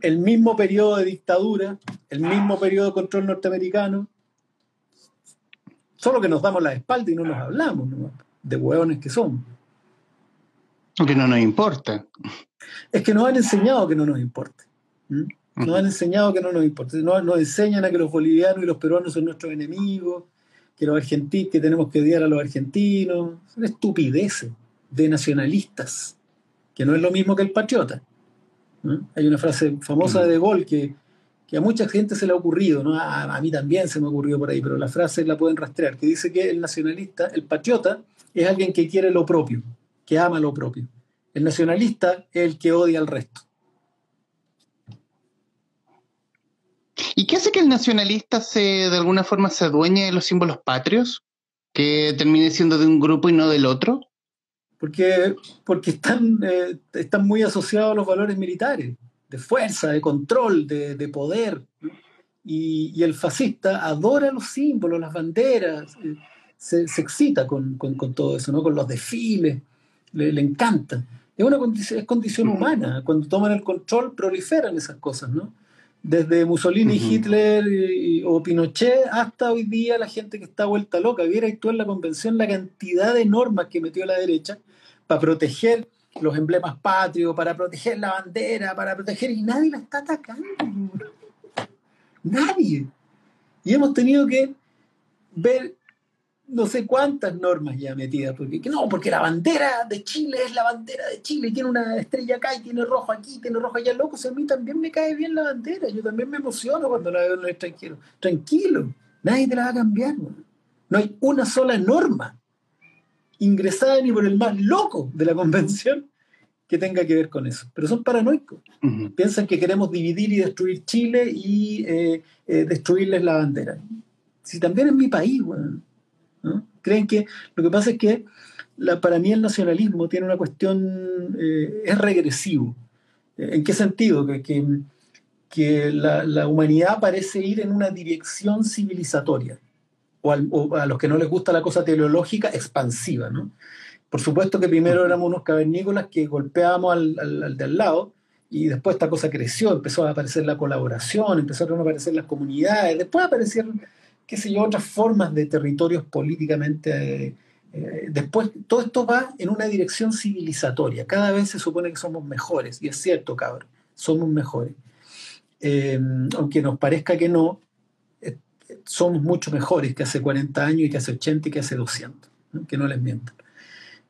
el mismo periodo de dictadura, el mismo periodo de control norteamericano, solo que nos damos la espalda y no nos hablamos, de hueones que somos. Que no nos importa. Es que nos han enseñado que no nos importe. Nos han enseñado que no nos importe. Nos, enseñan a que los bolivianos y los peruanos son nuestros enemigos, que los argentinos, que tenemos que odiar a los argentinos. Son estupideces de nacionalistas, que no es lo mismo que el patriota. Hay una frase famosa de De Gaulle que, que, a mucha gente se le ha ocurrido, ¿no? A, a, mí también se me ocurrió por ahí, pero la frase la pueden rastrear, que dice que el nacionalista, el patriota, es alguien que quiere lo propio, que ama lo propio. El nacionalista es el que odia al resto. ¿Y qué hace que el nacionalista se, de alguna forma se adueñe de los símbolos patrios? ¿Que termine siendo de un grupo y no del otro? Porque, porque están, eh, están muy asociados a los valores militares, de fuerza, de control, de, poder. Y, el fascista adora los símbolos, las banderas, eh, se, excita con, todo eso, ¿no? con los desfiles, le, le encanta. Es una condición, es condición humana. Cuando toman el control, proliferan esas cosas, ¿no? Desde Mussolini, Hitler o Pinochet hasta hoy día la gente que está vuelta loca. Viera tú en la convención la cantidad de normas que metió la derecha para proteger los emblemas patrios, para proteger la bandera, para proteger, y nadie la está atacando. Nadie. Y hemos tenido que ver no sé cuántas normas ya metidas, porque no, porque la bandera de Chile es la bandera de Chile, tiene una estrella acá y tiene rojo aquí, tiene rojo allá, loco, a mí también me cae bien la bandera, yo también me emociono cuando la veo en el extranjero. Tranquilo, nadie te la va a cambiar, no hay una sola norma ingresada ni por el más loco de la convención que tenga que ver con eso. Pero son paranoicos. Piensan que queremos dividir y destruir Chile y eh, eh, destruirles la bandera. Si también es mi país, bueno. Creen que lo que pasa es que la, para mí el nacionalismo tiene una cuestión, eh, es regresivo. ¿En qué sentido? Que, que, la, humanidad parece ir en una dirección civilizatoria, o, a los que no les gusta la cosa teleológica, expansiva. ¿no? Por supuesto que primero éramos unos cavernícolas que golpeábamos al, al, de al lado, y después esta cosa creció, empezó a aparecer la colaboración, empezaron a aparecer las comunidades, después aparecieron qué sé yo, otras formas de territorios políticamente. Eh, después, todo esto va en una dirección civilizatoria. Cada vez se supone que somos mejores, y es cierto, cabrón, somos mejores. Eh, aunque nos parezca que no, eh, somos mucho mejores que hace 40 años y que hace 80 y que hace 200, que no les mientan.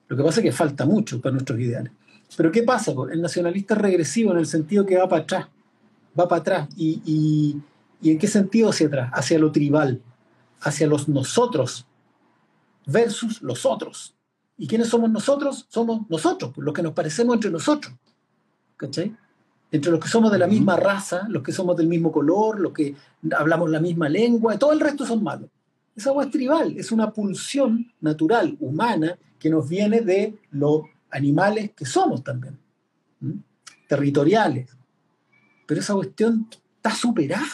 Lo que pasa es que falta mucho para nuestros ideales. Pero ¿qué pasa? El nacionalista es regresivo en el sentido que va para atrás, va para atrás y ¿Y en qué sentido hacia atrás? Hacia lo tribal, hacia los nosotros versus los otros. ¿Y quiénes somos nosotros? Somos nosotros, los que nos parecemos entre nosotros. ¿Cachai? Entre los que somos de la misma raza, los que somos del mismo color, los que hablamos la misma lengua, todo el resto son malos. Esa agua es tribal, es una pulsión natural, humana, que nos viene de los animales que somos también, territoriales. Pero esa cuestión está superada,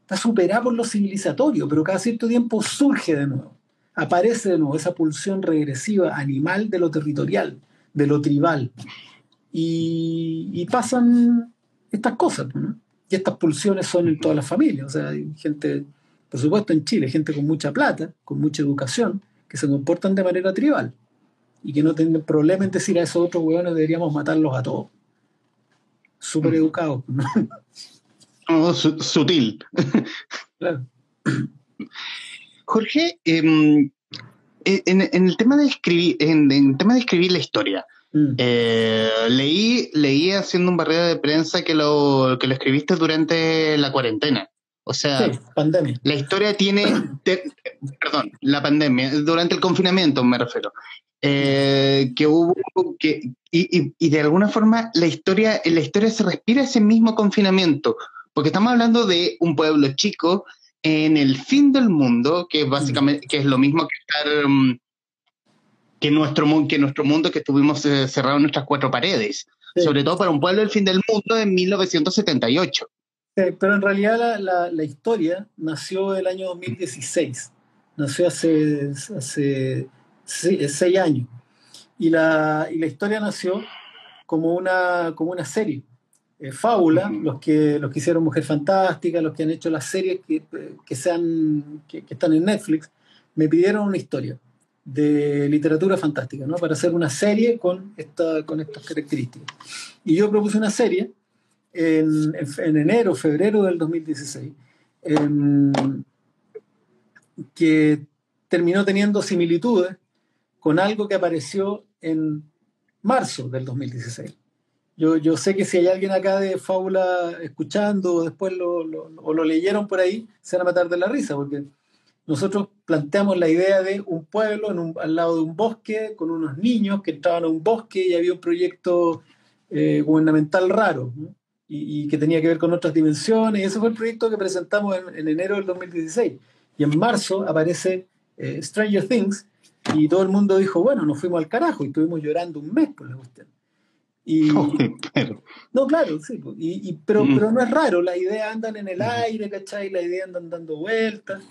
está superada por lo civilizatorio, pero cada cierto tiempo surge de nuevo, aparece de nuevo esa pulsión regresiva animal de lo territorial, de lo tribal. Y, pasan estas cosas, Y estas pulsiones son en todas las familias, o sea, hay gente, por supuesto en Chile, gente con mucha plata, con mucha educación, que se comportan de manera tribal y que no tienen problema en decir a esos otros hueones deberíamos matarlos a todos. Súper educados. [LAUGHS] sutil. Jorge, em, e, en, el tema de escribir, en, el tema de escribir la historia, mm. eh, leí, leí haciendo un barrera de prensa que lo, que lo escribiste durante la cuarentena. O sea, pandemia. la historia tiene, perdón, la pandemia, durante el confinamiento me refiero. Eh, que hubo que y, y, de alguna forma la historia la historia se respira ese mismo confinamiento porque estamos hablando de un pueblo chico en el fin del mundo que básicamente que es lo mismo que estar um, que nuestro que nuestro mundo que estuvimos eh, cerrados en nuestras cuatro paredes sobre todo para un pueblo del fin del mundo en 1978 sí, pero en realidad la, la, historia nació el año 2016 nació hace hace seis años. Y la, y la historia nació como una, como una serie. Eh, fábula, los que, los que hicieron Mujer Fantástica, los que han hecho las series que, que, sean, que, están en Netflix, me pidieron una historia de literatura fantástica, ¿no? Para hacer una serie con, esta, con estas características. Y yo propuse una serie en, en, enero, febrero del 2016, que terminó teniendo similitudes con algo que apareció en marzo del 2016. Yo, sé que si hay alguien acá de Fábula escuchando o después lo, o lo leyeron por ahí, se van a matar de la risa, porque nosotros planteamos la idea de un pueblo al lado de un bosque con unos niños que entraban a un bosque y había un proyecto eh, gubernamental raro y, que tenía que ver con otras dimensiones. Y ese fue el proyecto que presentamos en, enero del 2016. Y en marzo aparece eh, Stranger Things, y todo el mundo dijo, bueno, nos fuimos al carajo y estuvimos llorando un mes por la cuestión. Y, [LAUGHS] No, claro, sí. Y, pero, mm. pero no es raro, las ideas andan en el aire, ¿cachai? Las ideas andan dando vueltas.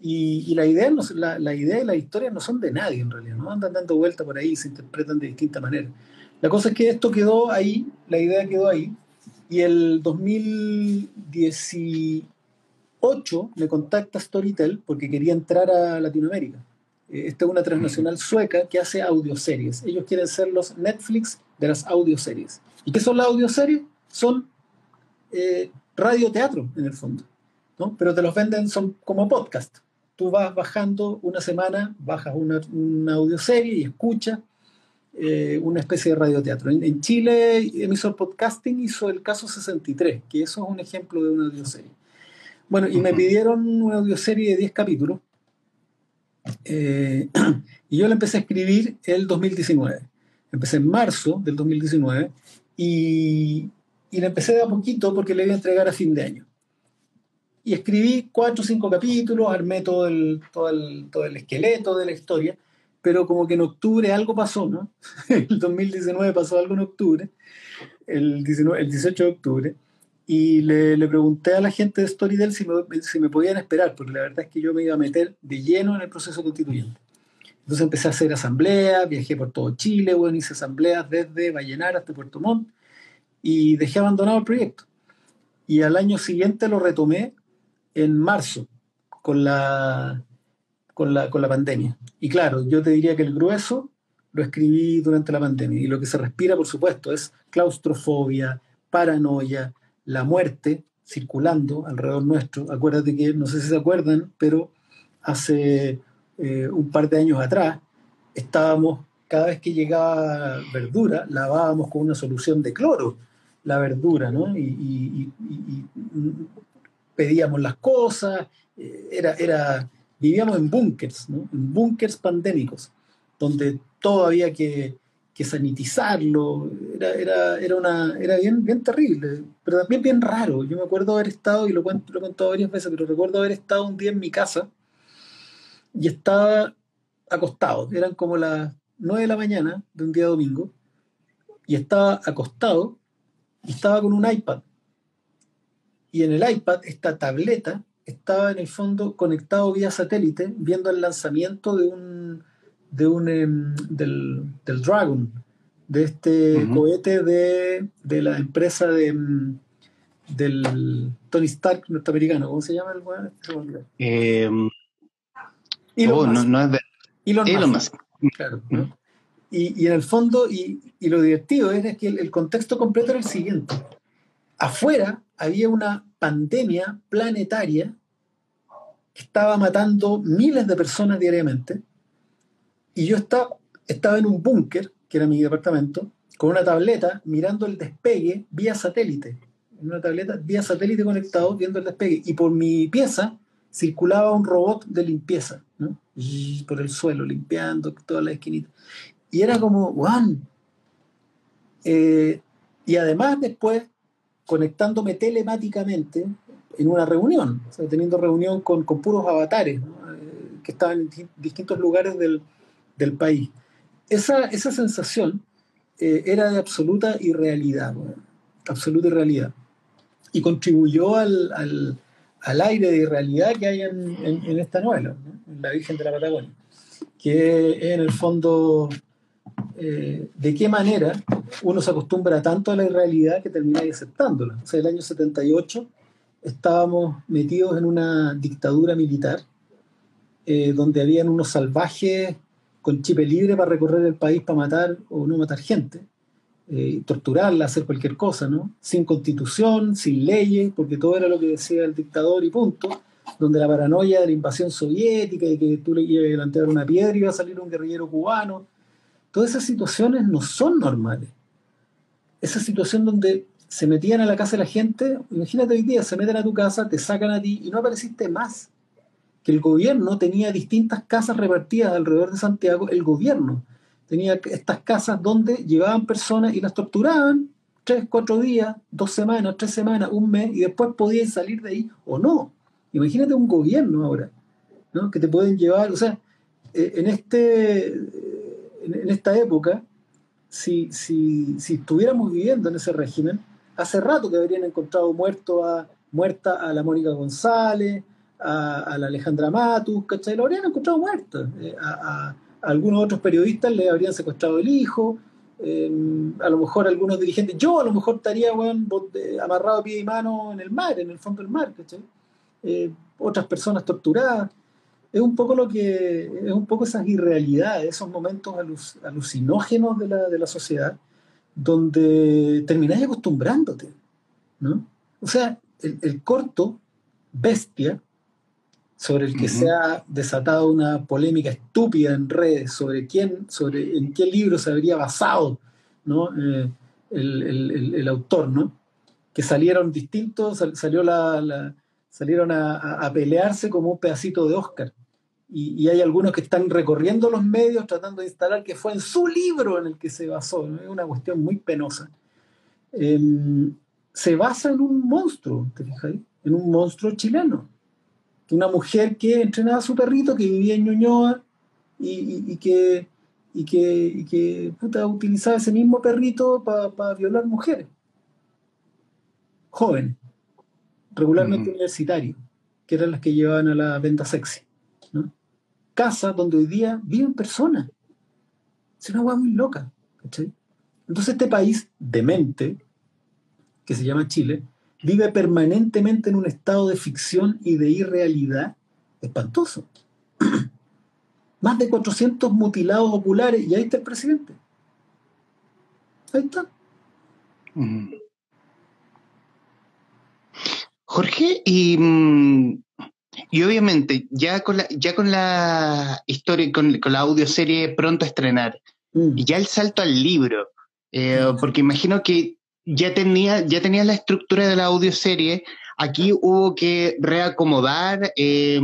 Y, y la, idea no, la, la, idea y la historia no son de nadie en realidad, no andan dando vueltas por ahí, se interpretan de distintas maneras. La cosa es que esto quedó ahí, la idea quedó ahí, y el 2018 me contacta Storytel porque quería entrar a Latinoamérica. Eh, esta es una transnacional sueca que hace audioseries. Ellos quieren ser los Netflix de las audioseries. ¿Y qué son las audioseries? Son eh, radioteatro, en el fondo. ¿no? Pero te los venden son como podcast. Tú vas bajando una semana, bajas una, una audioserie y escuchas eh, una especie de radioteatro. En, en, Chile, Emisor Podcasting hizo el caso 63, que eso es un ejemplo de una audioserie. Bueno, y me pidieron una audioserie de 10 capítulos eh, [CLEARS THROAT] y yo la empecé a escribir el 2019. Empecé en marzo del 2019 y, y la empecé de a poquito porque le iba a entregar a fin de año. Y escribí cuatro o cinco capítulos, armé todo el, todo, el, todo el esqueleto de la historia, pero como que en octubre algo pasó, ¿no? [LAUGHS] el 2019 pasó algo en octubre, el, 19, el 18 de octubre, y le, le, pregunté a la gente de Storytel si me, si me podían esperar, porque la verdad es que yo me iba a meter de lleno en el proceso constituyente. Entonces empecé a hacer asambleas, viajé por todo Chile, bueno, hice asambleas desde Vallenar hasta Puerto Montt y dejé abandonado el proyecto. Y al año siguiente lo retomé en marzo con la, con la, con la pandemia. Y claro, yo te diría que el grueso lo escribí durante la pandemia. Y lo que se respira, por supuesto, es claustrofobia, paranoia, la muerte circulando alrededor nuestro. Acuérdate que, no sé si se acuerdan, pero hace eh, un par de años atrás estábamos, cada vez que llegaba verdura, lavábamos con una solución de cloro la verdura, ¿no? Y, pedíamos las cosas, eh, era, era, vivíamos en búnkers, ¿no? En búnkers pandémicos, donde todo había que que sanitizarlo, era, era, era, una, era bien, bien terrible, pero también bien raro. Yo me acuerdo haber estado, y lo, cuento, lo he contado varias veces, pero recuerdo haber estado un día en mi casa y estaba acostado, eran como las 9 de la mañana de un día domingo, y estaba acostado y estaba con un iPad. Y en el iPad, esta tableta estaba en el fondo conectado vía satélite, viendo el lanzamiento de un de un, em, del, del, Dragon, de este cohete de, de, la empresa de, em, del Tony Stark norteamericano. ¿Cómo se llama el eh, oh, no, no, es Elon, Musk. Claro, y, y, en el fondo, y, y lo divertido es que el, el contexto completo era el siguiente. Afuera había una pandemia planetaria que estaba matando miles de personas diariamente y yo estaba, estaba en un búnker, que era mi departamento, con una tableta mirando el despegue vía satélite. En una tableta vía satélite conectado viendo el despegue. Y por mi pieza circulaba un robot de limpieza. ¿No? Y por el suelo, limpiando toda la esquinita. Y era como, ¡guau! Eh, y además después conectándome telemáticamente en una reunión, o sea, teniendo reunión con, con puros avatares eh, que estaban en distintos lugares del, del país. Esa, esa sensación eh, era de absoluta irrealidad, absoluta irrealidad. Y contribuyó al, al, al, aire de irrealidad que hay en, en, esta novela, en La Virgen de la Patagonia, que en el fondo eh, de qué manera uno se acostumbra tanto a la irrealidad que termina aceptándola. O sea, el año 78 estábamos metidos en una dictadura militar eh, donde habían unos salvajes con chip libre para recorrer el país para matar o no matar gente, eh, torturarla, hacer cualquier cosa, ¿no? Sin constitución, sin leyes, porque todo era lo que decía el dictador y punto, donde la paranoia de la invasión soviética y que tú le ibas a plantear una piedra y iba a salir un guerrillero cubano, todas esas situaciones no son normales. Esa situación donde se metían a la casa de la gente, imagínate hoy día, se meten a tu casa, te sacan a ti y no apareciste más que el gobierno tenía distintas casas repartidas alrededor de Santiago, el gobierno tenía estas casas donde llevaban personas y las torturaban tres, cuatro días, dos semanas, tres semanas, un mes, y después podían salir de ahí o no. Imagínate un gobierno ahora, ¿no? que te pueden llevar, o sea, eh, en, este, en esta época, si, si, si estuviéramos viviendo en ese régimen, hace rato que habrían encontrado muerto a, muerta a la Mónica González, a, la Alejandra Matus, ¿cachai? Lo habrían encontrado muerta. Eh, a, algunos otros periodistas le habrían secuestrado el hijo. Em, a lo mejor algunos dirigentes, yo a lo mejor estaría bueno, amarrado a pie y mano en el mar, en el fondo del mar. Eh, otras personas torturadas. Es un poco lo que, es un poco esas irrealidades, esos momentos alucinógenos de la, de la sociedad, donde termináis acostumbrándote, ¿no? O sea, el, el corto, bestia, sobre el que se ha desatado una polémica estúpida en redes sobre quién, sobre en qué libro se habría basado ¿no? Eh, el, autor, ¿no? que salieron distintos, salió la, salieron a, pelearse como un pedacito de Oscar. Y, hay algunos que están recorriendo los medios tratando de instalar que fue en su libro en el que se basó. Es una cuestión muy penosa. Em, se basa en un monstruo, ¿te fijas? En un monstruo chileno una mujer que entrenaba a su perrito, que vivía en Ñuñoa y, que, y que, utilizaba ese mismo perrito para violar mujeres, jóvenes, regularmente universitarios, que eran las que llevaban a la venta sexy. ¿no? Casa donde hoy día viven personas. Es una hueá muy loca. Entonces este país demente, que se llama Chile, vive permanentemente en un estado de ficción y de irrealidad espantoso. [CLEARS THROAT] Más de 400 mutilados oculares y ahí está el presidente. Ahí está. Jorge, y, mm, y, obviamente ya con la, ya con la historia, con, con la audioserie pronto a estrenar, mm. y ya el salto al libro, eh, porque imagino que ya tenía, ya tenía la estructura de la audioserie, aquí hubo que reacomodar, eh,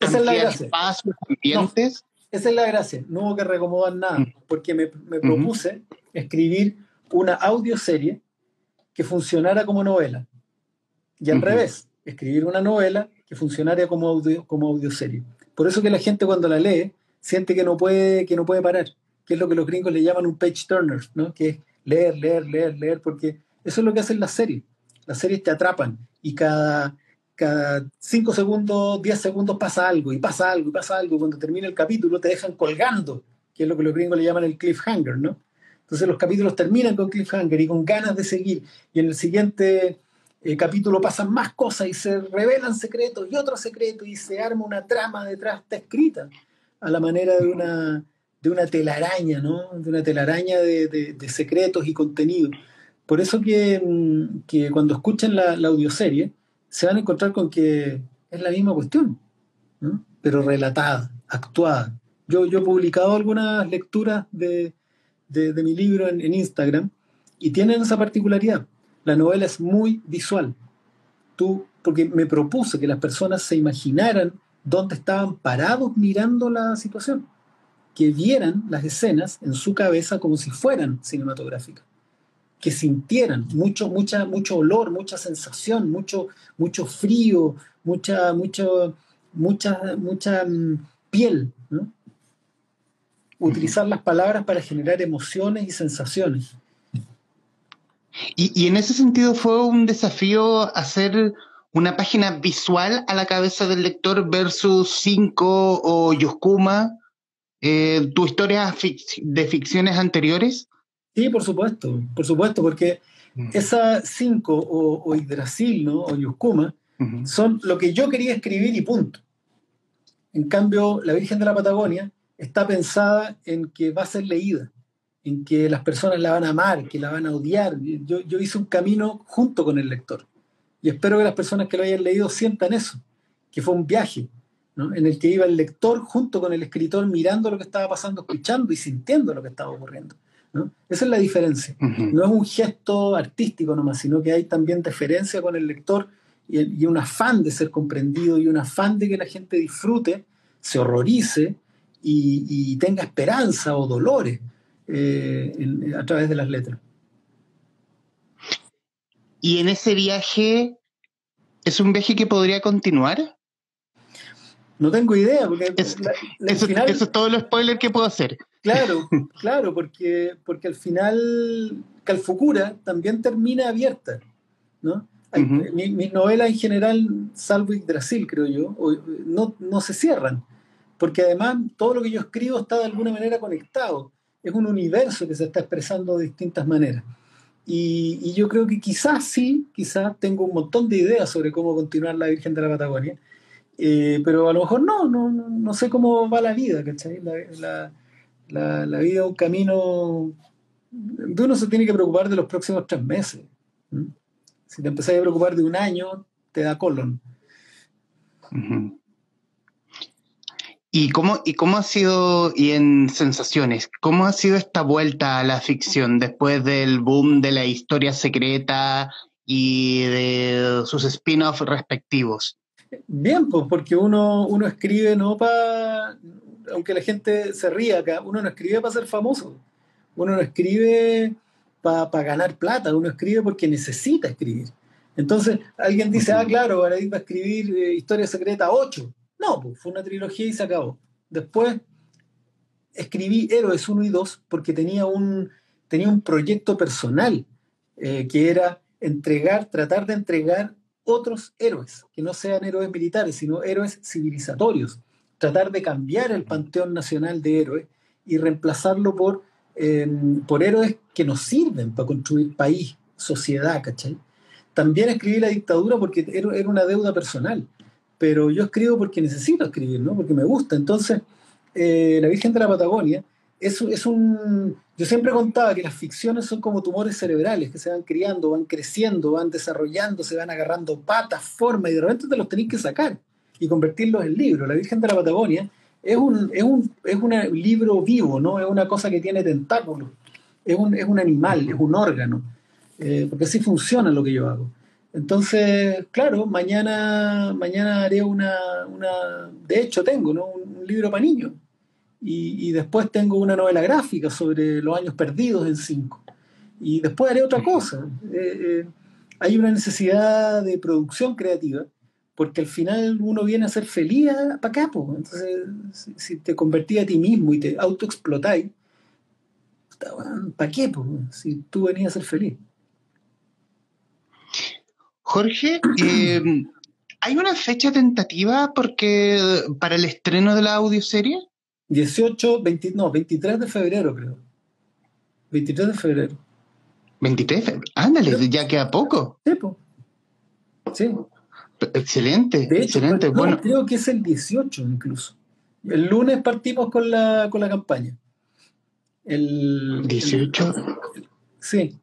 esa es la gracia. espacios, ambientes. esa es la gracia, no hubo que reacomodar nada, mm. porque me, propuse escribir una audioserie que funcionara como novela. Y al revés, escribir una novela que funcionara como, audio, como audioserie. Por eso que la gente cuando la lee siente que no puede, que no puede parar, que es lo que los gringos le llaman un page turner, ¿no? que es leer, leer, leer, leer, porque eso es lo que hacen las series. Las series te atrapan y cada, cada cinco segundos, diez segundos pasa algo y pasa algo y pasa algo. Cuando termina el capítulo te dejan colgando, que es lo que los gringos le llaman el cliffhanger, ¿no? Entonces los capítulos terminan con cliffhanger y con ganas de seguir. Y en el siguiente eh, capítulo pasan más cosas y se revelan secretos y otros secretos y se arma una trama detrás, está escrita a la manera de una, de una telaraña, ¿no? De una telaraña de, secretos y contenidos. Por eso que, mm, que cuando escuchan la, la, audioserie, se van a encontrar con que es la misma cuestión, ¿no? pero relatada, actuada. Yo, yo he publicado algunas lecturas de, de mi libro en, en, Instagram y tienen esa particularidad. La novela es muy visual. Tú, porque me propuse que las personas se imaginaran donde estaban parados mirando la situación, que vieran las escenas en su cabeza como si fueran cinematográficas, que sintieran mucho, mucha, mucho olor, mucha sensación, mucho, mucho frío, mucha, mucho, mucha, mucha mm, piel. Utilizar las palabras para generar emociones y sensaciones. Y, y, en ese sentido fue un desafío hacer una página visual a la cabeza del lector versus Cinco o Yoskuma, eh, ¿tu historia de ficciones anteriores? Sí, por supuesto, por supuesto, porque mm. esa Cinco o, o Yggdrasil ¿no? o Yoskuma son lo que yo quería escribir y punto. En cambio, La Virgen de la Patagonia está pensada en que va a ser leída, en que las personas la van a amar, que la van a odiar. Yo, yo hice un camino junto con el lector. Y espero que las personas que lo hayan leído sientan eso, que fue un viaje en el que iba el lector junto con el escritor mirando lo que estaba pasando, escuchando y sintiendo lo que estaba ocurriendo. Esa es la diferencia. No es un gesto artístico nomás, sino que hay también deferencia con el lector y, un afán de ser comprendido y un afán de que la gente disfrute, se horrorice y, tenga esperanza o dolores eh, a través de las letras. Y en ese viaje, ¿es un viaje que podría continuar? No tengo idea, porque eso, es todo lo spoiler que puedo hacer. Claro, [LAUGHS] claro, porque, porque al final Calfucura también termina abierta, ¿no? mis novelas en general, salvo Yggdrasil, creo yo, no, no se cierran, porque además todo lo que yo escribo está de alguna manera conectado. Es un universo que se está expresando de distintas maneras. Y, yo creo que quizás sí, quizás tengo un montón de ideas sobre cómo continuar la Virgen de la Patagonia, eh, pero a lo mejor no, no, no, sé cómo va la vida, ¿cachai? La, la, vida es un camino de uno se tiene que preocupar de los próximos tres meses. Si te empezás a preocupar de un año, te da colon. ¿Y cómo, ¿Y cómo ha sido, y en sensaciones, cómo ha sido esta vuelta a la ficción después del boom de la historia secreta y de sus spin-offs respectivos? Bien, pues porque uno, uno escribe no para, aunque la gente se ría acá, uno no escribe para ser famoso, uno no escribe para ganar plata, uno escribe porque necesita escribir. Entonces, alguien dice, ah, claro, ahora va a escribir eh, Historia Secreta 8. No, pues fue una trilogía y se acabó. Después escribí Héroes 1 y 2 porque tenía un, tenía un proyecto personal eh, que era entregar, tratar de entregar otros héroes, que no sean héroes militares, sino héroes civilizatorios. Tratar de cambiar el panteón nacional de héroes y reemplazarlo por, em, por héroes que nos sirven para construir país, sociedad, ¿cachai? También escribí La dictadura porque era una deuda personal pero yo escribo porque necesito escribir, ¿no? Porque me gusta. Entonces, eh, La Virgen de la Patagonia es, es un... Yo siempre contaba que las ficciones son como tumores cerebrales que se van criando, van creciendo, van desarrollando, se van agarrando patas, forma, y de repente te los tenéis que sacar y convertirlos en libros. La Virgen de la Patagonia es un, es un, es un libro vivo, ¿no? Es una cosa que tiene tentáculos, es un, es un animal, es un órgano, eh, porque así funciona lo que yo hago. Entonces, claro, mañana, mañana haré una, una, de hecho tengo, ¿no? un, libro para niños. Y, después tengo una novela gráfica sobre los años perdidos en cinco. Y después haré otra cosa. Eh, eh, hay una necesidad de producción creativa, porque al final uno viene a ser feliz para acá. Entonces, si, te convertís a ti mismo y te autoexplotáis, ¿para qué? Si tú venías a ser feliz. Jorge, eh, [CLEARS THROAT] ¿hay una fecha tentativa porque para el estreno de la audioserie? 18, 20, no, 23 de febrero creo. 23 de febrero. 23 de febrero. Ándale, ya queda poco. Sí, sí. Excelente, de hecho, excelente. bueno, creo que es el 18 incluso. El lunes partimos con la, con la campaña. El 18. sí.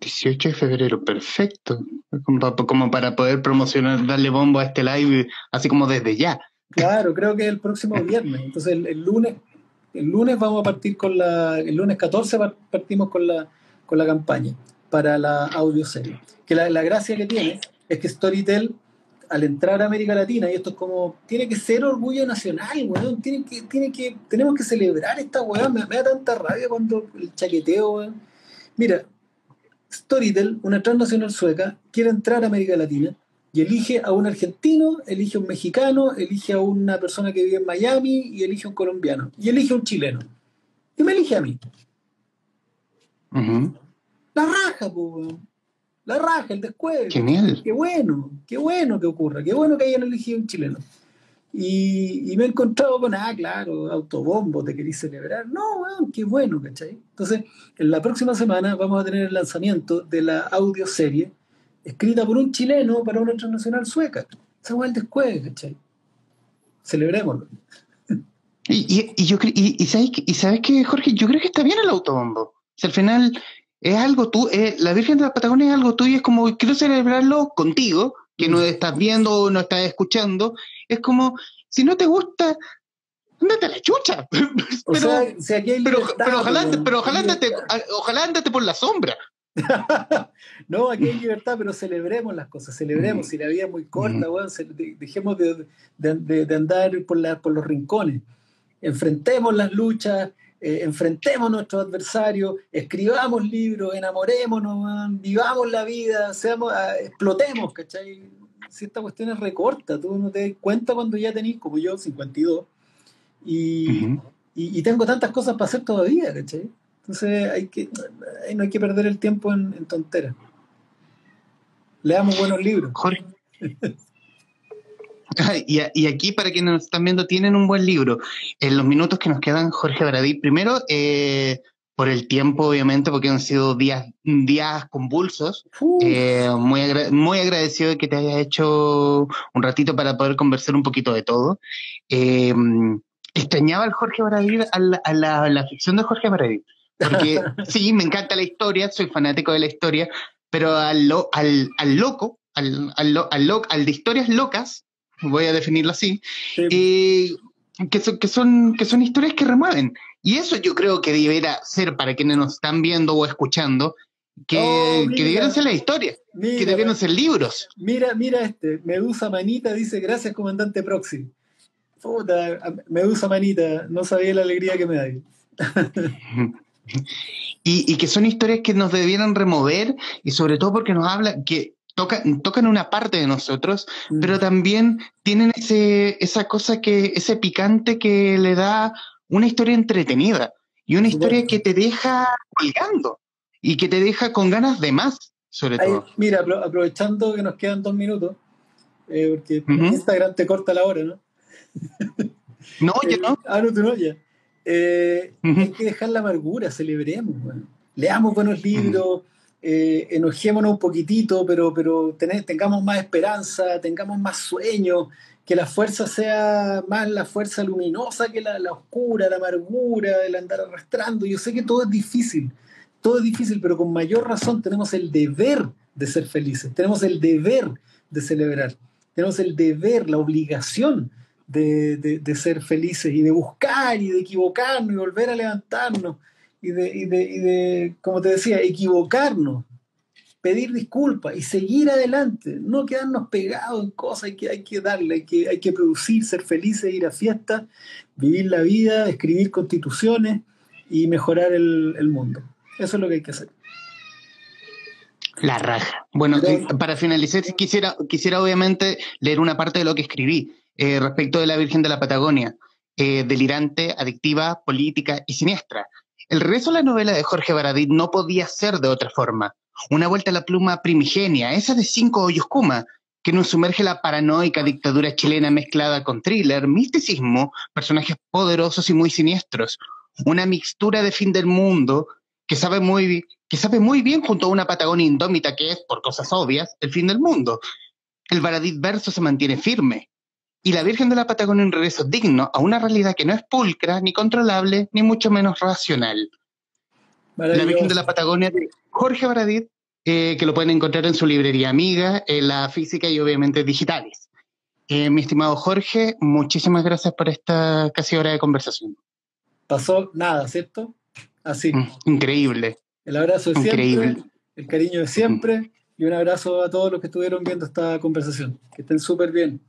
18 de febrero, perfecto. Como, para poder promocionar, darle bombo a este live, así como desde ya. Claro, creo que el próximo viernes. Entonces el, lunes, el lunes vamos a partir con la, el lunes 14 partimos con la, con la campaña para la audioserie. Que la, la gracia que tiene es que Storytel al entrar a América Latina, y esto es como, tiene que ser orgullo nacional, weón, tiene que, tiene que, tenemos que celebrar esta weón, me, da tanta rabia cuando el chaqueteo, weón. Mira, Storytel, una transnacional sueca, quiere entrar a América Latina y elige a un argentino, elige a un mexicano, elige a una persona que vive en Miami y elige a un colombiano y elige a un chileno. Y me elige a mí. La raja, pues. La raja, el descueve. Genial. Qué bueno, qué bueno que ocurra, qué bueno que hayan elegido un chileno. Y, me he encontrado con, ah, claro, autobombo, te querís celebrar. No, qué bueno, ¿cachai? Entonces, en la próxima semana vamos a tener el lanzamiento de la audioserie escrita por un chileno para una transnacional sueca. Esa es el descueve, ¿cachai? Celebrémoslo. Y, y, yo, y, sabes, y sabes que, Jorge, yo creo que está bien el autobombo. Si al final es algo tú, eh, la Virgen de la Patagonia es algo tuyo, es como quiero celebrarlo contigo, que no estás viendo o no estás escuchando. Es como, si no te gusta, andate a la chucha. [LAUGHS] pero, pero, ojalá, pero ojalá andate, ojalá andate por la sombra. [LAUGHS] no, aquí hay libertad, pero celebremos las cosas, celebremos. Si la vida es muy corta, dejemos de, de, andar por, la, por los rincones. Enfrentemos las luchas, eh, enfrentemos a nuestros adversarios, escribamos libros, enamorémonos, vivamos la vida, seamos, ah, explotemos, ¿cachai? Si esta cuestión es recorta, tú no te das cuenta cuando ya tenés, como yo, 52, y, y, tengo tantas cosas para hacer todavía, ¿cachai? Entonces hay que, no hay que perder el tiempo en, en tonteras. Leamos buenos libros. Jorge. [LAUGHS] Y, aquí, para quienes nos están viendo, tienen un buen libro. En los minutos que nos quedan, Jorge Baradí, primero, eh, por el tiempo, obviamente, porque han sido días, días convulsos. Eh, muy, muy agradecido de que te hayas hecho un ratito para poder conversar un poquito de todo. Eh, extrañaba al Jorge Baradí, a la, ficción de Jorge Baradí. Porque [LAUGHS] sí, me encanta la historia, soy fanático de la historia, pero al, al, al loco, al, al, al, al de historias locas, voy a definirlo así, eh, que, son, que, son, que son historias que remueven. Y eso yo creo que debería ser para quienes nos están viendo o escuchando, que, oh, que debieran ser las historias, que debieran ser libros. Mira, mira este, Medusa Manita dice, gracias comandante Proxy. Puta, Medusa Manita, no sabía la alegría que me da. [LAUGHS] [LAUGHS] y, y, que son historias que nos debieran remover y sobre todo porque nos habla que tocan, una parte de nosotros, mm. pero también tienen ese, esa cosa que, ese picante que le da una historia entretenida y una historia que te deja colgando y que te deja con ganas de más, sobre todo. Mira, aprovechando que nos quedan dos minutos, eh, porque Instagram te corta la hora, ¿no? No, ya no. Ah, no, tú no, ya. Eh, hay que dejar la amargura, celebremos, leamos buenos libros, eh, enojémonos un poquitito, pero, pero tengamos más esperanza, tengamos más sueño, que la fuerza sea más la fuerza luminosa que la, la, oscura, la amargura, el andar arrastrando. Yo sé que todo es difícil, todo es difícil, pero con mayor razón tenemos el deber de ser felices, tenemos el deber de celebrar, tenemos el deber, la obligación de, de, de ser felices y de buscar y de equivocarnos y volver a levantarnos y de, y de, y de, como te decía, equivocarnos, pedir disculpas y seguir adelante, no quedarnos pegados en cosas, hay que, hay que darle, hay que, hay que producir, ser felices, ir a fiestas, vivir la vida, escribir constituciones y mejorar el, el mundo. Eso es lo que hay que hacer. La raja. Bueno, para finalizar, quisiera, quisiera obviamente leer una parte de lo que escribí eh, respecto de la Virgen de la Patagonia. Eh, delirante, adictiva, política y siniestra. El regreso a la novela de Jorge Baradit no podía ser de otra forma. Una vuelta a la pluma primigenia, esa de cinco hoyos Kuma, que nos sumerge la paranoica dictadura chilena mezclada con thriller, misticismo, personajes poderosos y muy siniestros. Una mixtura de fin del mundo que sabe muy, que sabe muy bien junto a una Patagonia indómita que es, por cosas obvias, el fin del mundo. El Baradit verso se mantiene firme, y la Virgen de la Patagonia un regreso digno a una realidad que no es pulcra, ni controlable, ni mucho menos racional. La Virgen de la Patagonia de Jorge Baradit, eh, que lo pueden encontrar en su librería amiga, en la física y obviamente digitales. Eh, mi estimado Jorge, muchísimas gracias por esta casi hora de conversación. Pasó nada, ¿cierto? Así. Mm, increíble. El abrazo de siempre, el cariño de siempre, y un abrazo a todos los que estuvieron viendo esta conversación. Que estén súper bien.